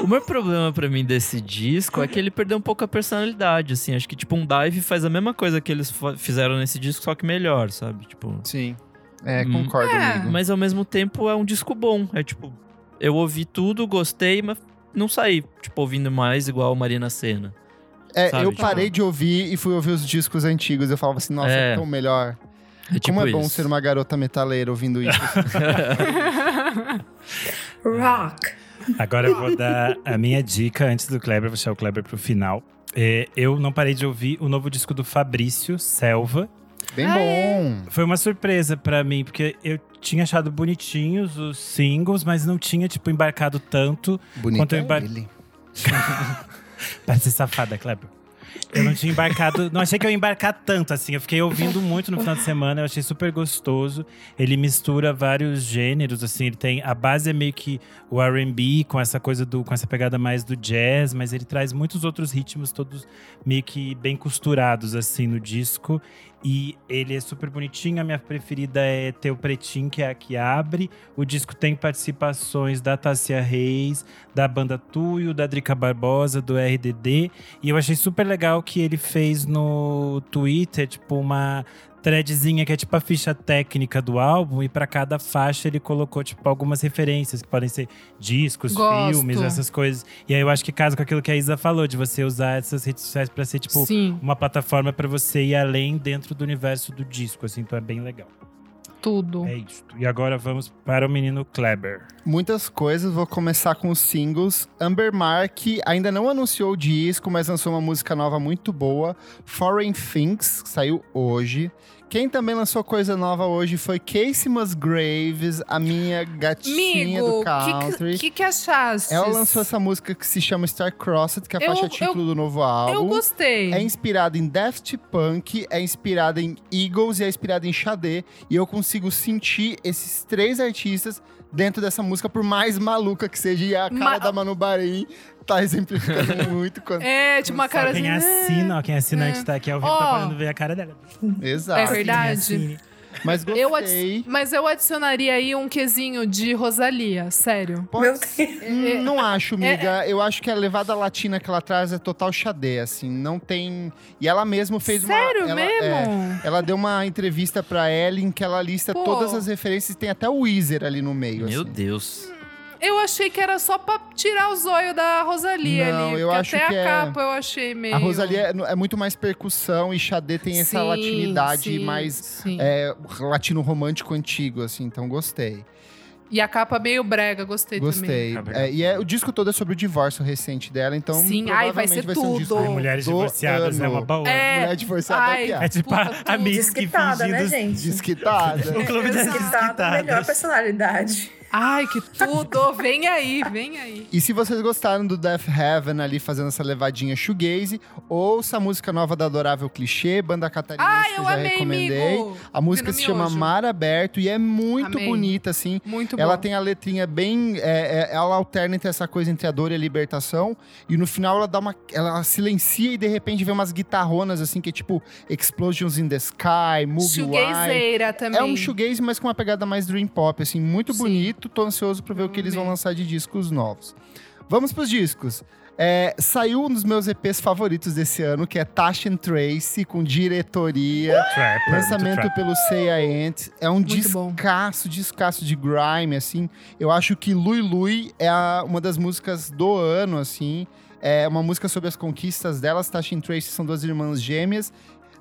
O meu problema pra mim desse disco é que ele perdeu um pouco a personalidade, assim. Acho que, tipo, um Dive faz a mesma coisa que eles fizeram nesse disco, só que melhor, sabe? Tipo... Sim. É, Hum. concordo, É, amigo. Mas ao mesmo tempo é um disco bom. É tipo, eu ouvi tudo, gostei, mas não saí, tipo, ouvindo mais igual Marina Senna. É, sabe, eu tipo- parei de ouvir e fui ouvir os discos antigos. Eu falava assim, nossa, é, É. tão melhor. É tipo Como é bom isso. ser uma garota metaleira ouvindo isso. Rock. Agora eu vou dar a minha dica antes do Kleber, vou deixar o Kleber pro final. É, eu não parei de ouvir o novo disco do Fabrício, Selva. Bem Ah, é? bom. Foi uma surpresa pra mim, porque eu tinha achado bonitinhos os singles, mas não tinha, tipo, embarcado tanto. Bonito Quanto eu é embar- ele. Parece safada, Kleber. Eu não tinha embarcado, não achei que eu ia embarcar tanto assim. Eu fiquei ouvindo muito no final de semana, eu achei super gostoso. Ele mistura vários gêneros, assim, ele tem a base é meio que o R&B com essa coisa do com essa pegada mais do jazz, mas ele traz muitos outros ritmos todos meio que bem costurados assim no disco. E ele é super bonitinho. A minha preferida é ter o Pretinho, que é a que abre. O disco tem participações da Tássia Reis, da banda Tuyo, da Drica Barbosa, do RDD. E eu achei super legal que ele fez no Twitter, tipo, uma threadzinha que é tipo a ficha técnica do álbum. E para cada faixa ele colocou, tipo, algumas referências que podem ser discos, Gosto. filmes, essas coisas. E aí eu acho que casa com aquilo que a Isa falou, de você usar essas redes sociais pra ser, tipo, Sim, uma plataforma pra você ir além dentro do universo do disco, assim, então é bem legal. Tudo. É isso. E agora vamos para o menino Kleber. Muitas coisas, vou começar com os singles. Amber Mark ainda não anunciou o disco, mas lançou uma música nova muito boa. Foreign Things, que saiu hoje. Quem também lançou coisa nova hoje foi Casey Musgraves, a minha gatinha Amigo, do o country. que, que, que achaste? Ela lançou essa música que se chama Star Crossed, que é a Eu- faixa título eu- do novo álbum. Eu gostei. É inspirada em Daft Punk, é inspirada em Eagles e é inspirada em Xadê. E eu consigo sentir esses três artistas dentro dessa música, por mais maluca que seja. E a cara Ma- da Manu Bahrein tá exemplificando muito. Quando... É, tipo uma cara quem assim. assina, ó, quem assinante É. tá aqui ao vivo Ó. tá podendo ver a cara dela. Exato. É verdade. Mas Eu gostei. adi- mas eu adicionaria aí um quesinho de Rosalia, sério. Pode Meu ser. Deus. Hum, Não acho, É, amiga. Eu acho que a levada latina que ela traz é total xadê, assim. Não tem... E ela mesma fez sério uma... ela- mesmo? é, Ela deu uma entrevista pra Ellen que ela lista Pô. todas as referências. Tem até o Weezer ali no meio, Meu assim. Deus. Eu achei que era só pra tirar o zóio da Rosalia Não, ali. eu acho até que a é- capa eu achei meio. A Rosalia é, é muito mais percussão e Xadê tem essa Sim, latinidade sim, mais sim. é, latino romântico antigo, assim. Então gostei. E a capa meio brega, gostei, também. Gostei. Tá bem. É, e é, o disco todo é sobre o divórcio recente dela, então Sim, ai, vai ser um disco tudo. Ai, mulheres do divorciadas é ano. uma boa. É. Mulher divorciada Ai, é piada. É tipo Puta, a, tudo. a Miss que Desquitada, né, gente? Desquitada. O clube das Desquitada, melhor desquitadas. personalidade. Ai, que tudo! vem aí, vem aí. E se vocês gostaram do Death Heaven ali fazendo essa levadinha shoegaze, ouça a música nova da Adorável Clichê, banda catarinense Ai, que eu já amei, recomendei. amigo! A música se chama. Mar Aberto e é muito Amei. bonita, assim. Muito Ela bom. tem a letrinha bem. é, é, ela alterna entre essa coisa entre a dor e a libertação. E no final ela dá uma. Ela silencia e de repente vem umas guitarronas, assim, que é tipo Explosions in the Sky, Movie Wine. Shoegazeira também. É um shoegaze, mas com uma pegada mais dream pop, assim, muito Sim. bonito. Tô ansioso pra ver o que eles vão lançar de discos novos. Vamos pros discos. É, saiu um dos meus EPs favoritos desse ano, que é Tash and Tracy, com diretoria. Trapper, Lançamento muito pelo I Ant. É um Muito bom. descasso, descasso de grime, assim. Eu acho que Lui Lui é a- uma das músicas do ano, assim. É uma música sobre as conquistas delas. Tasha e Tracy são duas irmãs gêmeas.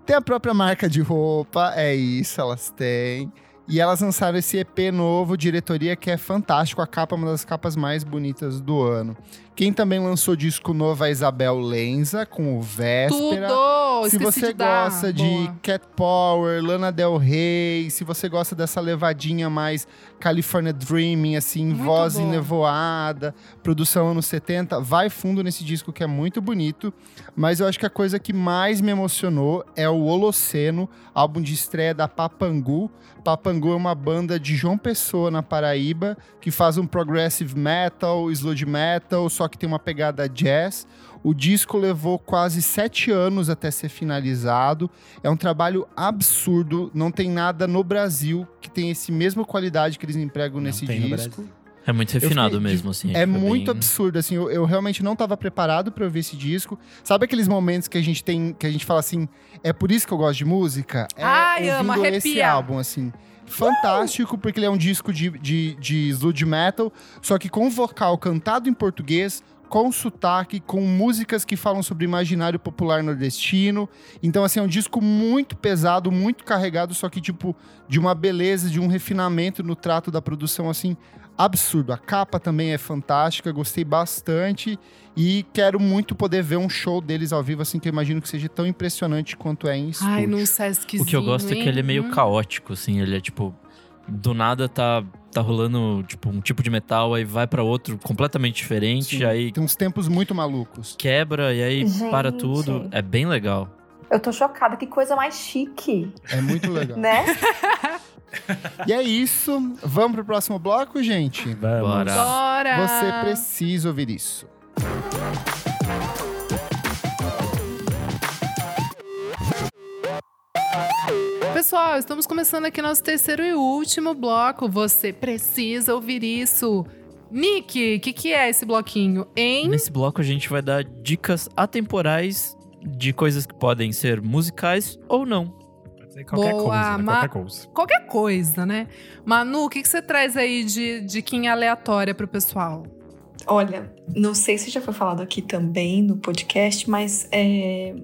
Tem a própria marca de roupa, é isso, elas têm. E elas lançaram esse EP novo, Diretoria, que é fantástico. A capa é uma das capas mais bonitas do ano. Quem também lançou disco novo é a Isabel Lenza, com o Véspera. Tudo! Se Esqueci você de gosta de Boa. Cat Power, Lana Del Rey, se você gosta dessa levadinha mais California Dreaming, assim, Muito voz boa. enevoada, produção anos 70, vai fundo nesse disco que é muito bonito. Mas eu acho que a coisa que mais me emocionou é o Holoceno, álbum de estreia da Papangu. Papangu é uma banda de João Pessoa, na Paraíba, que faz um progressive metal, sludge metal, só que tem uma pegada jazz. O disco levou quase sete anos até ser finalizado. É um trabalho absurdo. Não tem nada no Brasil que tem esse mesma qualidade que eles empregam Não nesse disco. É muito fiquei refinado de- mesmo, assim. É tipo, muito bem- absurdo, assim, eu, eu realmente não estava preparado para ouvir esse disco. Sabe aqueles momentos que a gente tem, que a gente fala assim, é por isso que eu gosto de música? É Ai, amo, esse álbum, assim. Fantástico, porque ele é um disco de, de, de sludge metal, só que com vocal cantado em português, com sotaque, com músicas que falam sobre imaginário popular nordestino. Então, assim, é um disco muito pesado, muito carregado, só que, tipo, de uma beleza, de um refinamento no trato da produção, assim, absurdo. A capa também é fantástica, gostei bastante e quero muito poder ver um show deles ao vivo, assim, que eu imagino que seja tão impressionante quanto é em estúdio. Ai, num Seskzinho, O que eu gosto é que ele é meio hein? caótico, assim. Ele é tipo. Do nada tá, tá rolando tipo, um tipo de metal, aí vai pra outro completamente diferente, Sim, aí Tem uns tempos muito malucos. quebra e aí para Gente. tudo. É bem legal. Eu tô chocada, que coisa mais chique, É muito legal. né? E é isso. Vamos pro próximo bloco, gente? Vamos. Bora. Bora! Você precisa ouvir isso. Pessoal, estamos começando aqui nosso terceiro e último bloco. Você precisa ouvir isso. Nick, o que, que é esse bloquinho? Em Nesse bloco a gente vai dar dicas atemporais de coisas que podem ser musicais ou não. Ser qualquer Boa, coisa, né? ma- Qualquer coisa. qualquer coisa, né? Manu, o que, que você traz aí de diquinha aleatória pro pessoal? Olha, não sei se já foi falado aqui também no podcast, mas é,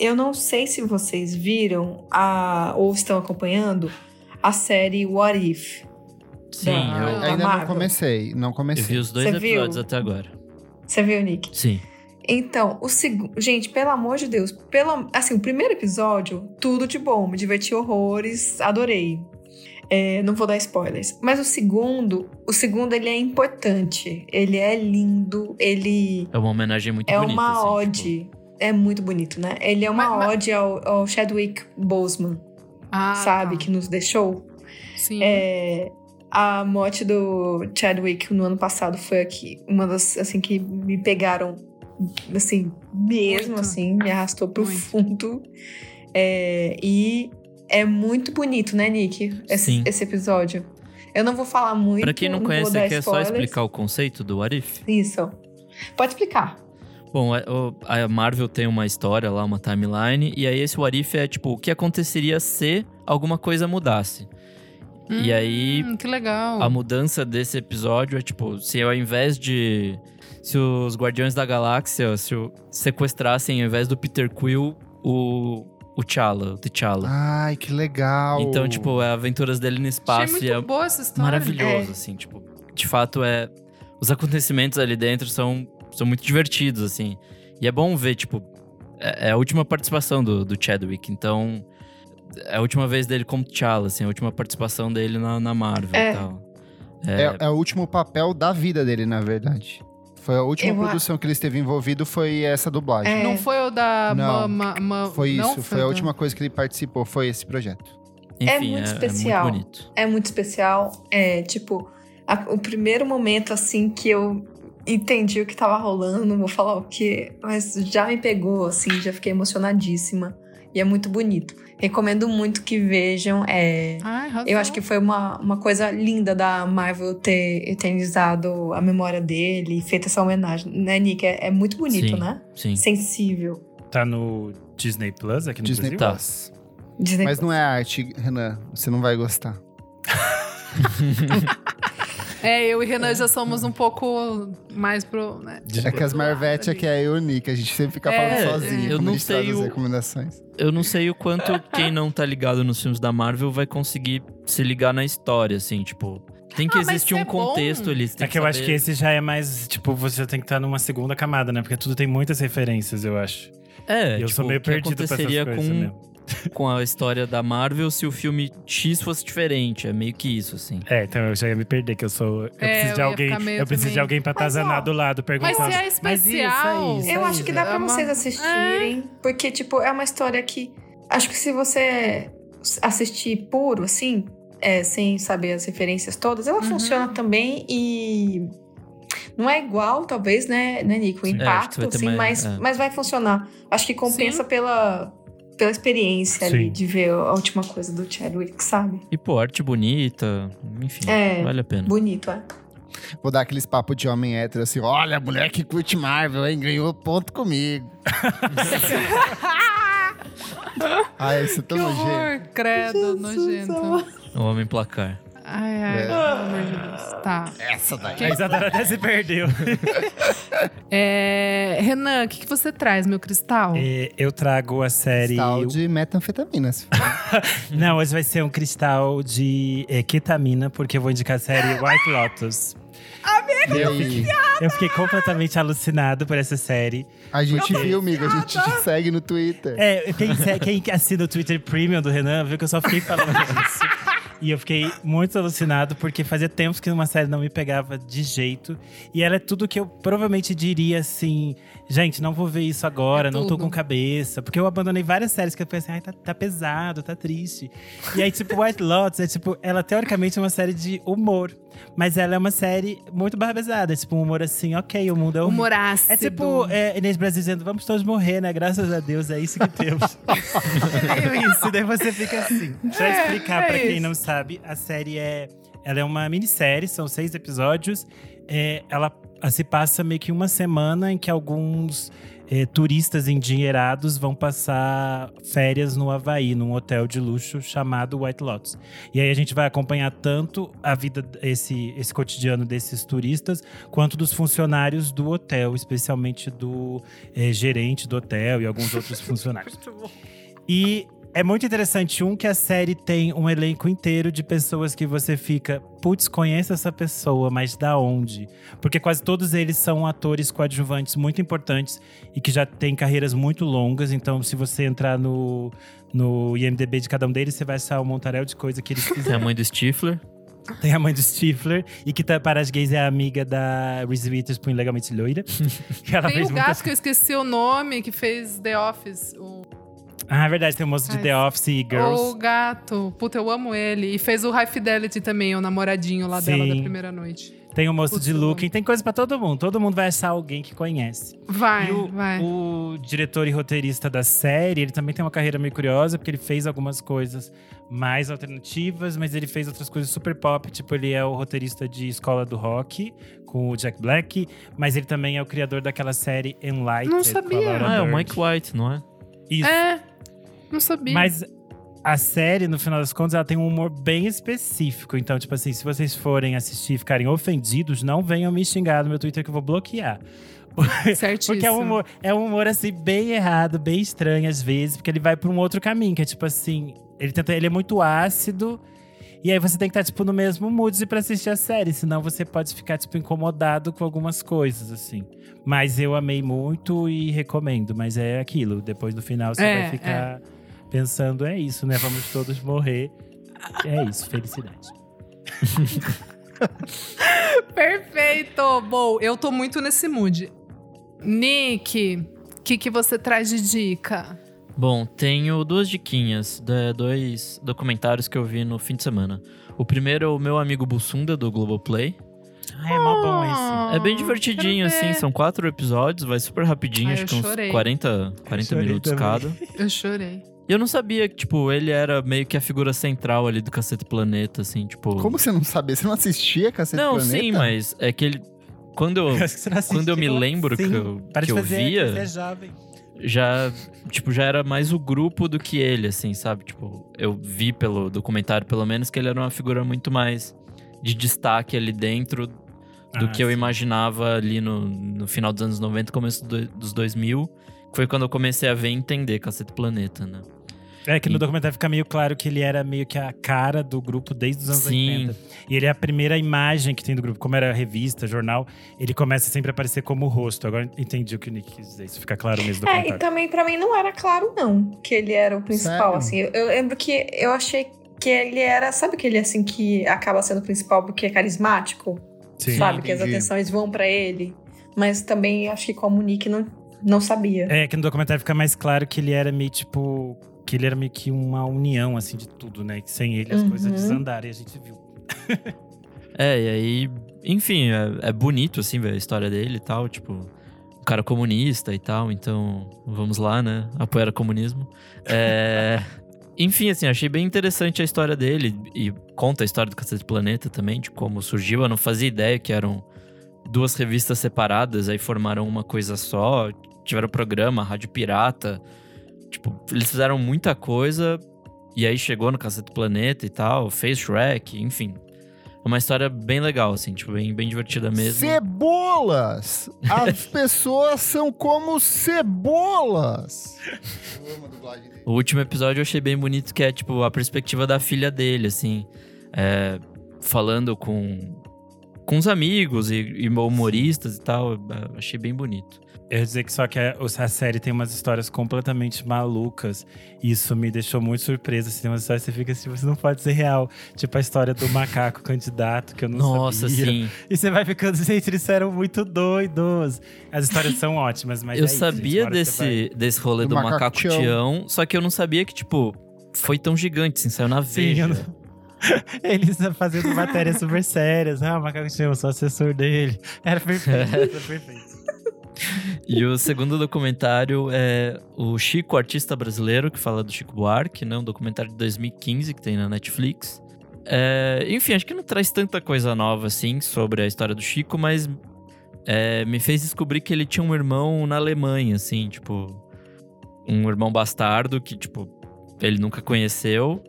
eu não sei se vocês viram a, ou estão acompanhando a série What If. Sim, Ah, eu, Da Ainda não Marvel. comecei, não eu comecei. vi os dois viu? episódios até agora. Você viu, Nick? Sim. Então, o segundo. Gente, pelo amor de Deus. Pelo... Assim, o primeiro episódio, tudo de bom. Me diverti horrores, adorei. É, não vou dar spoilers. Mas o segundo, o segundo ele é importante. Ele é lindo. Ele É uma homenagem muito é bonita. uma assim, ode. tipo, É muito bonito, né? Ele é uma Mas- mas- ode ao, ao Chadwick Boseman, Ah, sabe? tá. Que nos deixou. Sim. É, a morte do Chadwick no ano passado foi aqui uma das assim que me pegaram assim mesmo Muito. assim me arrastou pro Muito. fundo É, e é muito bonito né Nick esse, Sim. esse episódio eu não vou falar muito Pra quem não vou conhece, aqui é só explicar o conceito do What If. isso pode explicar Bom, é, a Marvel tem uma história lá, uma timeline, e aí esse What If é tipo, o que aconteceria se alguma coisa mudasse? E aí, Hum, que legal. a mudança desse episódio é tipo, se ao invés de. Se os Guardiões da Galáxia se sequestrassem, ao invés do Peter Quill, o. O T'Challa, o T'Challa. Ai, que legal. Então, tipo, é aventuras dele no Achei espaço muito e é boa essa história. maravilhoso, É. assim, tipo, de fato é os acontecimentos ali dentro são, são muito divertidos, assim. E é bom ver, tipo, é, é a última participação do, do Chadwick, então é a última vez dele como T'Challa, assim, a última participação dele na, na Marvel É. e tal. É, é o último papel da vida dele, na verdade. Foi a última Eu a- produção que ele esteve envolvido, foi essa dublagem. É. Não foi o da Não. Mama. Ma, Foi não isso, foi a da- última coisa que ele participou, foi esse projeto. Enfim, muito é, especial. é muito bonito. é muito especial é tipo a- o primeiro momento assim que eu entendi o que tava rolando não vou falar o que mas já me pegou assim já fiquei emocionadíssima e é muito bonito recomendo muito que vejam é Ai, eu acho que foi uma, uma coisa linda da Marvel ter eternizado a memória dele e feito essa homenagem, né, Nick? É, é muito bonito, Sim. né? Sim. Sensível. Tá no Disney Plus aqui no Disney Brasil? Plus. Disney Mas não é arte, Renan. Você não vai gostar. É, eu e Renan já somos um pouco mais pro. Né? É que as Marvete aqui é única, a gente sempre fica É, falando sozinho. eu quando não sei as o- recomendações. Eu não sei o quanto quem não tá ligado nos filmes da Marvel vai conseguir se ligar na história, assim, tipo. Tem que Ah, existir é um bom. contexto ali. tem É que eu acho que esse já é mais, tipo, você tem que estar numa segunda camada, né? Porque tudo tem muitas referências, eu acho. É, e eu tipo, sou meio que perdido pra essas aconteceria coisas com, mesmo. com a história da Marvel se o filme X fosse diferente. É meio que isso, assim. É, então eu já ia me perder, que eu sou. Eu É, preciso de eu ia alguém. Eu preciso de também. alguém pra Mas, atazanar do lado, perguntando. se é "Mas isso, especial, isso, Eu isso, acho que dá É pra uma- vocês assistirem, porque, tipo, é uma história que. Acho que se você assistir puro, assim, é, sem saber as referências todas, ela Uhum. funciona também e. Não é igual, talvez, né, né Nico? O É, impacto, ter assim, mais- mas, é. mas vai funcionar. Acho que compensa Sim. pela, pela experiência ali Sim. de ver a última coisa do Chadwick, sabe? E, pô, arte bonita, enfim, É. vale a pena. Bonito, é. Vou dar aqueles papos de homem hétero assim: olha, a mulher que curte Marvel, hein? Ganhou ponto comigo. Ai, isso é tão Que nojento. horror, credo, nojento. O Homem Placar. Ai, ai, É. pelo amor de Deus. Tá. Essa daí. A Isadora até se perdeu. É, Renan, o que, que você traz, meu cristal? É, eu trago a série. Tal de metanfetaminas. Não, hoje vai ser um cristal de é, ketamina, porque eu vou indicar a série White Lotus. E aí? Eu fiquei completamente alucinado por essa série. A gente viu, amigo, a gente te segue no Twitter. É, quem, se- quem assina o Twitter Premium do Renan viu que eu só fiquei falando isso. E eu fiquei muito alucinado, porque fazia tempos que uma série não me pegava de jeito. E ela é tudo que eu provavelmente diria assim: gente, não vou ver isso agora, É não tô com cabeça. Porque eu abandonei várias séries que eu pensei, ai, tá, tá pesado, tá triste. E aí, tipo, White Lotus é tipo, ela teoricamente é uma série de humor. Mas ela é uma série muito barra pesada. É tipo um humor assim, ok, o mundo é horrível. Humor ácido. É tipo é, Inês Brasil dizendo, vamos todos morrer, né? Graças a Deus, é isso que temos. é meio isso, daí você fica assim. Pra É, explicar é pra quem isso. não sabe, a série é. Ela é uma minissérie, são seis episódios. É, ela se passa meio que uma semana em que alguns é, turistas endinheirados vão passar férias no Havaí, num hotel de luxo chamado White Lotus. E aí a gente vai acompanhar tanto a vida, esse, esse cotidiano desses turistas, quanto dos funcionários do hotel, especialmente do eh, gerente do hotel e alguns outros funcionários. E É muito interessante, um, que a série tem um elenco inteiro de pessoas que você fica, putz, conheço essa pessoa, mas da onde? Porque quase todos eles são atores coadjuvantes muito importantes e que já têm carreiras muito longas. Então, se você entrar no, no IMDB de cada um deles, você vai achar um montarel de coisa que eles Tem a fizeram. mãe do Stifler. Tem a mãe do Stifler, e que tá, para as gays é a amiga da Reese Witherspoon, legalmente loira. Que ela Tem fez o gato que eu esqueci o nome, que fez The Office. O, Ah, é verdade, tem o moço de Ai, The Office e Girls. o gato. Puta, eu amo ele. E fez o High Fidelity também, o namoradinho lá dela da Sim. primeira noite. Tem o moço Putz, de Looking, tem coisa pra todo mundo. Todo mundo vai achar alguém que conhece. Vai, e o, vai. o diretor e roteirista da série, ele também tem uma carreira meio curiosa, porque ele fez algumas coisas mais alternativas, mas ele fez outras coisas super pop. Tipo, ele é o roteirista de Escola do Rock, com o Jack Black, mas ele também é o criador daquela série Enlightened. Não com a sabia. Laura Ah, é o. Mike White, não é? Isso. É, não sabia. Mas a série, no final das contas, ela tem um humor bem específico. Então, tipo assim, se vocês forem assistir e ficarem ofendidos, não venham me xingar no meu Twitter que eu vou bloquear. Certíssimo. Porque é um humor, é um humor assim, bem errado, bem estranho às vezes, porque ele vai pra um outro caminho, que é tipo assim, ele tenta, ele é muito ácido. E aí você tem que estar, tipo, no mesmo mood pra assistir a série, senão você pode ficar, tipo, incomodado com algumas coisas, assim. Mas eu amei muito e recomendo. Mas é aquilo, depois no final você É, vai ficar pensando, é isso, né? Vamos todos morrer. É isso, felicidade. Perfeito! Bom, eu tô muito nesse mood. Nick, o que, que você traz de dica? Bom, tenho duas diquinhas, de dois documentários que eu vi no fim de semana. O primeiro é o meu amigo Bussunda, do Globoplay. Ah, é mó bom esse. É bem Ah, divertidinho, assim, são quatro episódios, vai super rapidinho, Ai, acho eu que uns chorei. 40, 40 Chorei minutos também. cada. Eu chorei. E eu não sabia que, tipo, ele era meio que a figura central ali do Cacete Planeta, assim, tipo. Como você não sabia? Você não assistia Cacete Não, Planeta? sim, mas é que ele. Quando eu. Que você não Quando eu me assistiu. lembro que Sim, eu- para que de eu fazer, via- Você jovem. já, tipo, já era mais o grupo do que ele, assim, sabe? Tipo, eu vi pelo documentário, pelo menos, que ele era uma figura muito mais de destaque ali dentro do Ah, que eu sim. imaginava ali no, no final dos anos 90, começo do- dos 2000. que Foi quando eu comecei a ver e entender Cacete Planeta, né? É que no E- documentário fica meio claro que ele era meio que a cara do grupo desde os anos Sim. 80. E ele é a primeira imagem que tem do grupo. Como era revista, jornal, ele começa sempre a aparecer como o rosto. Agora entendi o que o Nick quis dizer. Isso fica claro mesmo no É, e também pra mim não era claro, não, que ele era o principal, Sério? assim. Eu, eu lembro que eu achei que ele era. Sabe aquele assim que acaba sendo o principal porque é carismático? Sim. sabe? Que as entendi. atenções vão pra ele. Mas também acho que como o Nick não, não sabia. É que no documentário fica mais claro que ele era meio tipo. Que ele era meio que uma união, assim, de tudo, né? Que sem ele as Uhum. coisas desandaram e a gente viu. É, e aí, enfim, é, é bonito, assim, ver a história dele e tal, tipo, um cara comunista e tal, então vamos lá, né? Apoiar o comunismo. É, enfim, assim, achei bem interessante a história dele e conta a história do Cacete Planeta também, de como surgiu. Eu não fazia ideia que eram duas revistas separadas, aí formaram uma coisa só, tiveram programa, Rádio Pirata. Tipo, eles fizeram muita coisa e aí chegou no Cacete Planeta e tal, fez Shrek, enfim. É uma história bem legal, assim, tipo, bem, bem divertida mesmo. Cebolas! As pessoas são como cebolas! Eu amo a dublagem dele. O último episódio eu achei bem bonito, que é, tipo, a perspectiva da filha dele, assim. é, falando com, com os amigos e, e humoristas e tal. achei bem bonito. Eu ia dizer que só que a, a série tem umas histórias completamente malucas. E isso me deixou muito surpresa. Assim, tem umas histórias que você fica assim, você não pode ser real. Tipo a história do macaco candidato, que eu não Nossa, sabia. sim. E você vai ficando, gente, eles eram muito doidos. As histórias são ótimas, mas eu é isso, sabia hora você desse, desse rolê Do do, macaco Tião. Tião, só que eu não sabia que, tipo, foi tão gigante, assim, saiu na Sim, Veja. eu não- vai- Eles fazendo matérias super sérias. Ah, o macaco eu sou assessor dele. Era perfeito, era perfeito. E o segundo documentário é o Chico, artista brasileiro, que fala do Chico Buarque, né? Um documentário de 2015 que tem na Netflix. É, enfim, acho que não traz tanta coisa nova assim sobre a história do Chico, mas é, me fez descobrir que ele tinha um irmão na Alemanha, assim, tipo, um irmão bastardo que, tipo, ele nunca conheceu.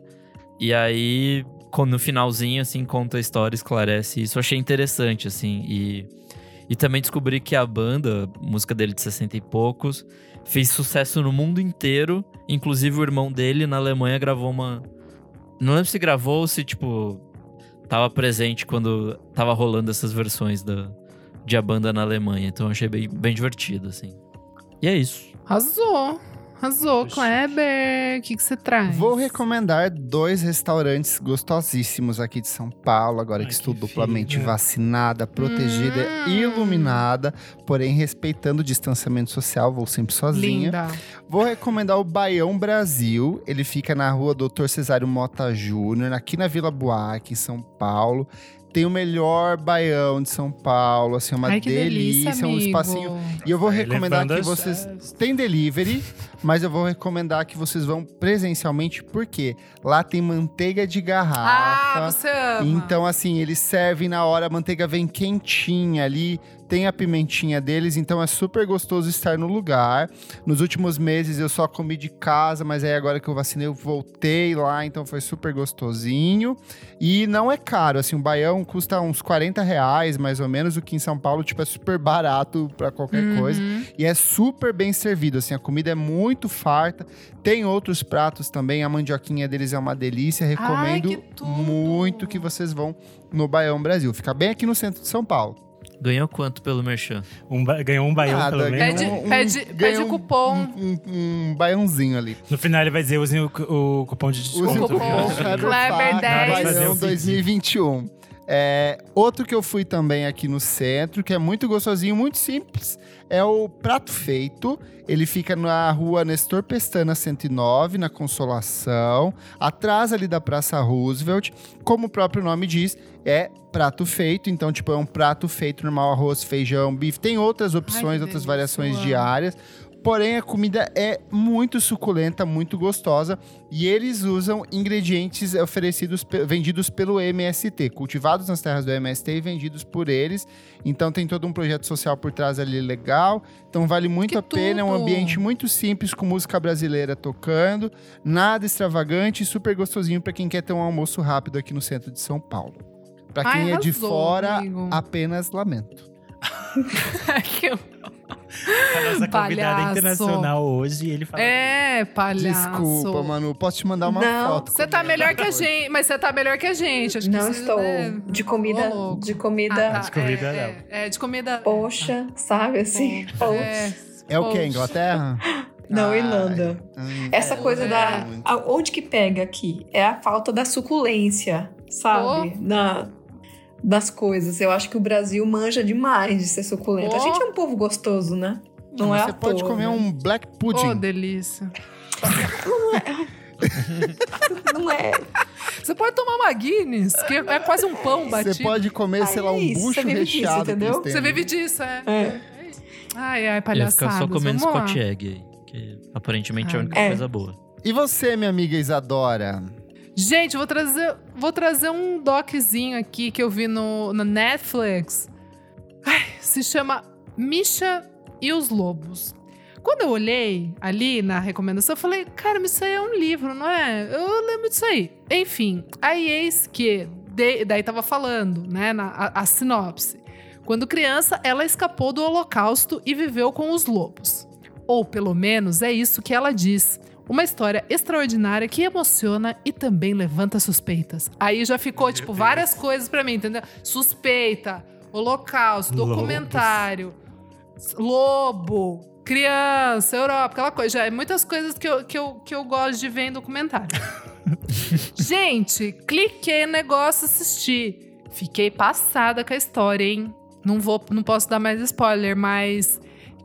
E aí, no finalzinho, assim, conta a história, esclarece isso. Eu achei interessante, assim, e E também descobri que a banda, música dele de 60 e poucos, fez sucesso no mundo inteiro. Inclusive o irmão dele na Alemanha gravou uma. Não lembro se gravou ou se, tipo, tava presente quando tava rolando essas versões da, de a banda na Alemanha. Então achei bem, bem divertido, assim. E é isso. Arrasou. Arrasou, Kleber. O que que você traz? Vou recomendar dois restaurantes gostosíssimos aqui de São Paulo, agora Ai, que estou que duplamente vacinada, protegida Hum. e iluminada, porém respeitando o distanciamento social, vou sempre sozinha. Linda. Vou recomendar o Baião Brasil. Ele fica na rua Dr. Cesário Mota Júnior, aqui na Vila Buarque, em São Paulo. Tem o melhor baião de São Paulo, assim, uma Ai, que delícia, delícia, um amigo. espacinho. E eu vou Vai recomendar que vocês. Tem delivery, mas eu vou recomendar que vocês vão presencialmente, porque lá tem manteiga de garrafa. Ah, você ama. Então, assim, eles servem na hora, a manteiga vem quentinha ali, tem a pimentinha deles, então é super gostoso estar no lugar. Nos últimos meses eu só comi de casa, mas aí agora que eu vacinei eu voltei lá, então foi super gostosinho. E não é caro, assim, o baião custa uns 40 reais, mais ou menos, o que em São Paulo, tipo, é super barato pra qualquer Uhum. coisa. E é super bem servido, assim, a comida é muito farta. Tem outros pratos também, a mandioquinha deles é uma delícia. Recomendo que tudo! muito que vocês vão no Baião Brasil. Fica bem aqui no centro de São Paulo. Ganhou quanto pelo Merchan? Um ba- ganhou um baião, Nada, pelo menos. Pede- ganhou pede- pede cupom. Um, um, um baiãozinho ali. No final ele vai dizer, usem o, o cupom de Use desconto. o cupom Kleber Kleber 10. Baião Fazer o 2021. É, outro que eu fui também aqui no centro, que é muito gostosinho, muito simples, é o Prato Feito. Ele fica na rua Nestor Pestana 109, na Consolação, atrás ali da Praça Roosevelt. Como o próprio nome diz, é prato feito. Então, tipo, é um prato feito normal, arroz, feijão, bife. Tem outras opções, que outras variações diárias. Porém, a comida é muito suculenta, muito gostosa. E eles usam ingredientes oferecidos, vendidos pelo MST, cultivados nas terras do MST e vendidos por eles. Então tem todo um projeto social por trás ali legal. Então vale muito Que a pena. É um ambiente muito simples, com música brasileira tocando. Nada extravagante e super gostosinho para quem quer ter um almoço rápido aqui no centro de São Paulo. Para Ai, quem é de fora, amigo. apenas lamento. Que eu- A nossa convidada Palhaço. internacional hoje, ele fala. É, palhaço. Desculpa, Manu. Posso te mandar uma Não. foto? Você tá melhor que a gente, mas você tá melhor que a gente. Acho Não estou. né? De comida. Louco. De comida. Ah, tá, De comida, é, não. é, é, de comida. Poxa, sabe assim? Pô, Poxa. é, É o quê? Inglaterra? Não, Ai, Irlanda. hum, Essa é, coisa é. da. a- onde que pega aqui? É a falta da suculência, sabe? Na, das coisas. Eu acho que o Brasil manja demais de ser suculento. A Oh. gente é um povo gostoso, né? Não é Você à pode toa, comer né? um black Oh, pudding. delícia. Não é. Você pode tomar uma Guinness, que é quase um pão batido. Você pode comer, sei lá, um é bucho você vive disso, recheado. que entendeu? Você vive disso, é. É. Ai, ai, Eu ia palhaçada. ficar só comendo Vamos. Scott Egg. Que aparentemente é a Ah, única é. coisa boa. E você, minha amiga Isadora? Gente, vou trazer, vou trazer um doczinho aqui que eu vi no, na Netflix. Ai, se chama Misha e os Lobos. Quando eu olhei ali na recomendação, eu falei, cara, mas isso aí é um livro, não é? Eu lembro disso aí. Enfim, aí eis que. de- daí tava falando, né, na, a, a sinopse. Quando criança, ela escapou do holocausto e viveu com os lobos. Ou pelo menos é isso que ela diz. Uma história extraordinária que emociona e também levanta suspeitas. Aí já ficou, tipo, várias coisas pra mim, entendeu? Suspeita, holocausto, Lobos. documentário, lobo, criança, Europa, aquela coisa. Já é muitas coisas que eu, que eu, que eu gosto de ver em documentário. Gente, cliquei no negócio, assisti. Fiquei passada com a história, hein? Não vou, não posso dar mais spoiler, mas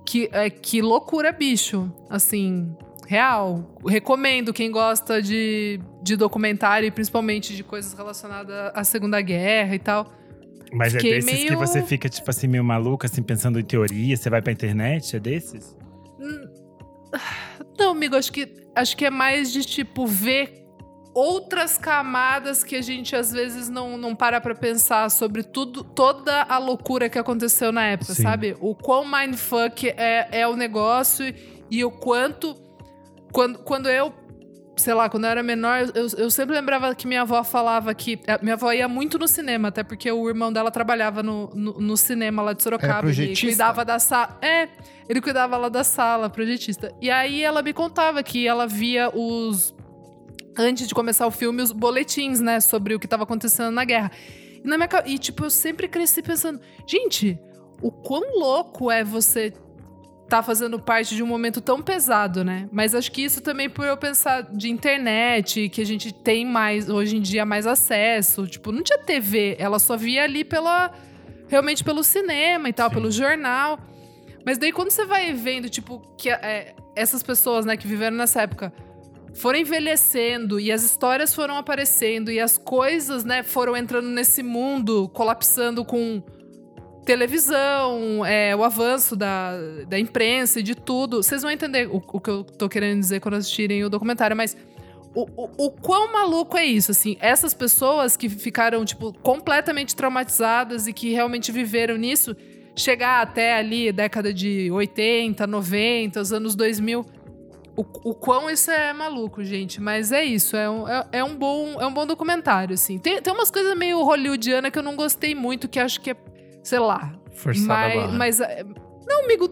que, é, que loucura, bicho. Assim, real. Recomendo quem gosta de, de documentário e principalmente de coisas relacionadas à Segunda Guerra e tal. Mas é Fiquei desses que meio- você fica, tipo assim, meio maluca, assim, pensando em teoria, você vai pra internet? É desses? Não, amigo, acho que, acho que é mais de, tipo, ver outras camadas que a gente às vezes não, não para pra pensar sobre tudo, toda a loucura que aconteceu na época, Sim. sabe? O quão mindfuck é, é o negócio e o quanto. Quando, quando eu sei lá, quando eu era menor, eu, eu sempre lembrava que minha avó falava que. eh, Minha avó ia muito no cinema, até porque o irmão dela trabalhava no, no, no cinema lá de Sorocaba. ele cuidava da sala. É, ele cuidava lá da sala, projetista. E aí ela me contava que ela via os. Antes de começar o filme, os boletins, né, sobre o que estava acontecendo na guerra. E, na minha, e, tipo, eu sempre cresci pensando, gente, o quão louco é você tá fazendo parte de um momento tão pesado, né? Mas acho que isso também por eu pensar de internet, que a gente tem mais, hoje em dia, mais acesso. Tipo, não tinha TV, ela só via ali pela. Realmente pelo cinema e tal, Sim. pelo jornal. Mas daí quando você vai vendo, tipo, que é, essas pessoas, né, que viveram nessa época foram envelhecendo e as histórias foram aparecendo e as coisas, né, foram entrando nesse mundo, colapsando com televisão, é, o avanço da, da imprensa e de tudo. Vocês vão entender o, o que eu tô querendo dizer quando assistirem o documentário, mas o, o, o quão maluco é isso, assim? Essas pessoas que ficaram, tipo, completamente traumatizadas e que realmente viveram nisso, chegar até ali, década de 80, 90, os anos 2000. O, o quão isso é maluco, gente. Mas é isso, é um, é, é um, bom, é um bom documentário, assim. Tem, tem umas coisas meio hollywoodiana que eu não gostei muito, que acho que é, sei lá, Forçada a mas, barra. mas é, não, amigo,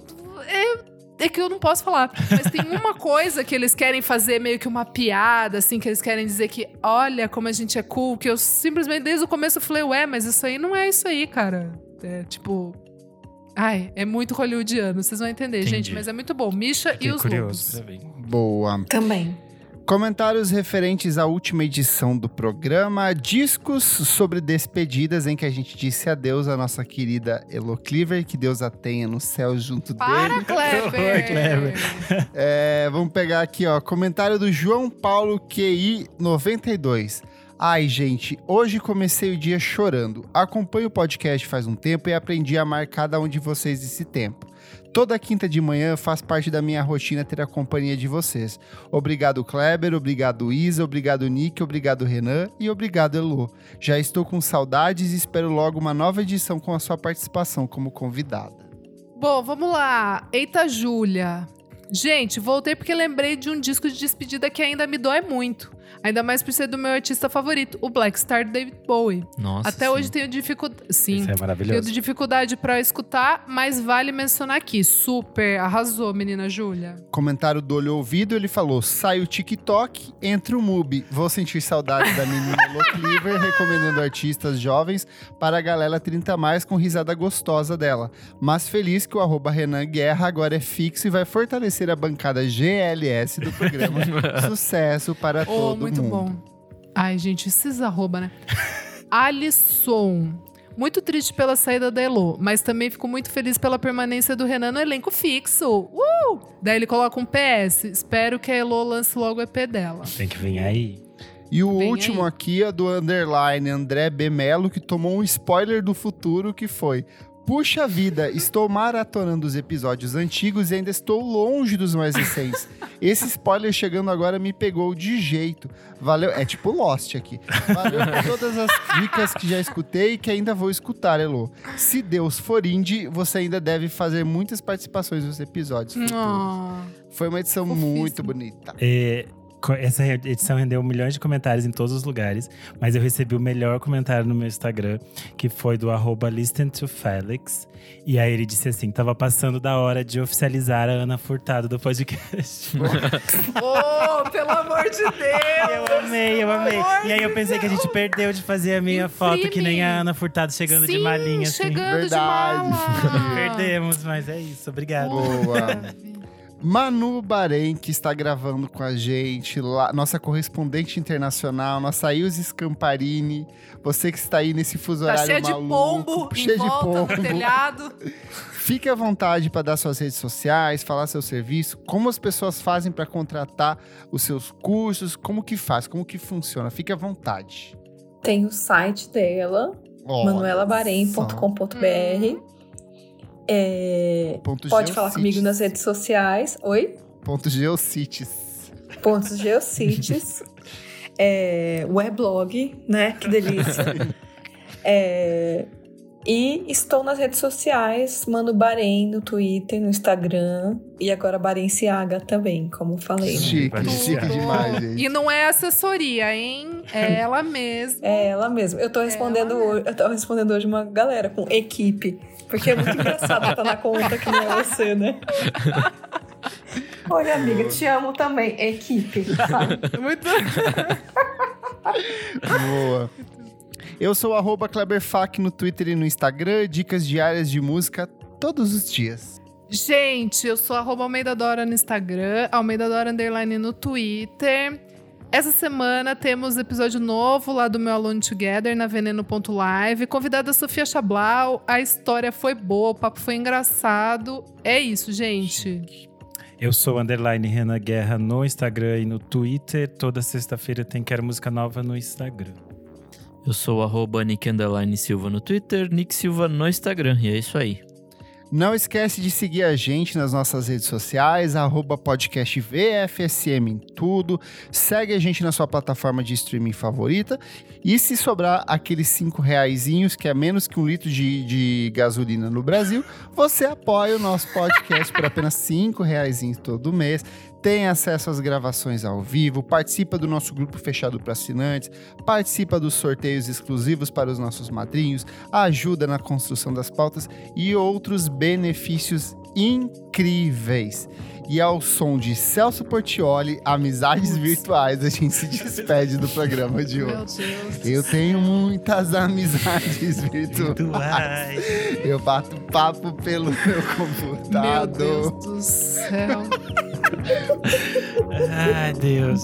é, é que eu não posso falar. Mas tem uma coisa que eles querem fazer meio que uma piada, assim, que eles querem dizer que, olha como a gente é cool, que eu simplesmente desde o começo eu falei, ué, mas isso aí não é isso aí, cara. É tipo. Ai, é muito hollywoodiano, vocês vão entender, Entendi. gente, mas é muito bom. Misha Fiquei e os curioso lobos. Boa. Também. Comentários referentes à última edição do programa, discos sobre despedidas em que a gente disse adeus à nossa querida Elo Cleaver, que Deus a tenha no céu junto Para, dele. Kleber! Kleber. É, vamos pegar aqui, ó, comentário do João Paulo QI 92. Ai, gente, hoje comecei o dia chorando. Acompanho o podcast faz um tempo e aprendi a amar cada um de vocês esse tempo. Toda quinta de manhã faz parte da minha rotina ter a companhia de vocês. Obrigado, Kleber, obrigado, Isa, obrigado, Nick, obrigado, Renan e obrigado, Elo. Já estou com saudades e espero logo uma nova edição com a sua participação como convidada. Bom, vamos lá. Eita, Júlia. Gente, voltei porque lembrei de um disco de despedida que ainda me dói muito. Ainda mais por ser do meu artista favorito, o Black Star David Bowie. Nossa. Até sim. hoje tenho dificuldade. Sim. Isso é Tenho maravilhoso. dificuldade pra escutar, mas vale mencionar aqui. Super, arrasou, menina Júlia. Comentário do olho ouvido, ele falou: sai o TikTok, entra o MUBI. Vou sentir saudade da menina Lo Cleaver, recomendando artistas jovens para a galera 30 mais com risada gostosa dela. Mas feliz que o arroba Renan Guerra agora é fixo e vai fortalecer a bancada GLS do programa. Sucesso para Oh, todo muito mundo. bom. Ai, gente, esses arroba, né? Alisson. Muito triste pela saída da Elo, mas também fico muito feliz pela permanência do Renan no elenco fixo. Uh! Daí ele coloca um PS. Espero que a Elo lance logo o EP dela. Tem que vir aí. E o Vem último aí. aqui é do underline André B. Melo, que tomou um spoiler do futuro que foi. Puxa vida, estou maratonando os episódios antigos e ainda estou longe dos mais recentes. Esse spoiler chegando agora me pegou de jeito. Valeu, é tipo Lost aqui. Valeu por todas as dicas que já escutei e que ainda vou escutar, Elo. Se Deus for indie, você ainda deve fazer muitas participações nos episódios futuros. Oh. Foi uma edição Fofíssimo. muito bonita. É, essa edição rendeu milhões de comentários em todos os lugares, mas eu recebi o melhor comentário no meu Instagram, que foi do arroba Listen to Felix. E aí ele disse assim: tava passando da hora de oficializar a Ana Furtado do podcast. Oh, pelo amor de Deus! eu amei, eu amei. E aí eu de pensei que a gente perdeu de fazer a minha foto, que nem a Ana Furtado chegando de Sim, malinha, assim. chegando Verdade. de mala. Perdemos, mas é isso. Obrigado. Boa. Manu Bahrein, que está gravando com a gente, lá, nossa correspondente internacional, nossa Ilse Scamparini, você que está aí nesse fuso Tá horário cheia de maluco, pombo cheio em de pombo. no telhado. Fique à vontade para dar suas redes sociais, falar seu serviço, como as pessoas fazem para contratar os seus cursos, como que faz, como que funciona. Fique à vontade. Tem o site dela, Olha manuelabarem.com.br. É, Ponto pode falar Geocities. comigo nas redes sociais. Oi? Ponto Geocities. Pontos Geocities. é, weblog, né? Que delícia. É, E estou nas redes sociais, Mano Bahrein no Twitter, no Instagram e agora Barenciaga também, como falei. Né? Chique, chique demais, gente. E não é assessoria, hein? É ela mesma. É ela mesma. Eu tô respondendo hoje, eu tô respondendo hoje uma galera com equipe, porque é muito engraçado estar na conta que não é você, né? Oi, amiga, te amo também. Equipe, sabe? Muito. Boa. Eu sou o arroba Kleberfac no Twitter e no Instagram. Dicas diárias de música todos os dias. Gente, eu sou arroba Almeida Dora no Instagram, Almeida Dora Underline no Twitter. Essa semana temos episódio novo lá do meu Alone Together na Veneno.live. Convidada Sofia Chablau. A história foi boa, o papo foi engraçado. É isso, gente. Eu sou underline Renan Guerra no Instagram e no Twitter. Toda sexta-feira tem Quero Música Nova no Instagram. Eu sou arroba Nick Underline Silva no Twitter, Nick Silva no Instagram. E é isso aí. Não esquece de seguir a gente nas nossas redes sociais, arroba podcast VFSM em tudo. Segue a gente na sua plataforma de streaming favorita. E se sobrar aqueles cinco reaisinhos, que é menos que um litro de, de gasolina no Brasil, você apoia o nosso podcast por apenas cinco reaisinhos todo mês tem acesso às gravações ao vivo, participa do nosso grupo fechado para assinantes, participa dos sorteios exclusivos para os nossos madrinhos, ajuda na construção das pautas e outros benefícios incríveis. E ao som de Celso Portioli, Amizades Virtuais, a gente se despede do programa de Meu hoje. Deus. do Eu tenho muitas amizades virtuais. Virtuais. Eu bato papo pelo meu Meu computador. Deus do céu. Ai, Deus.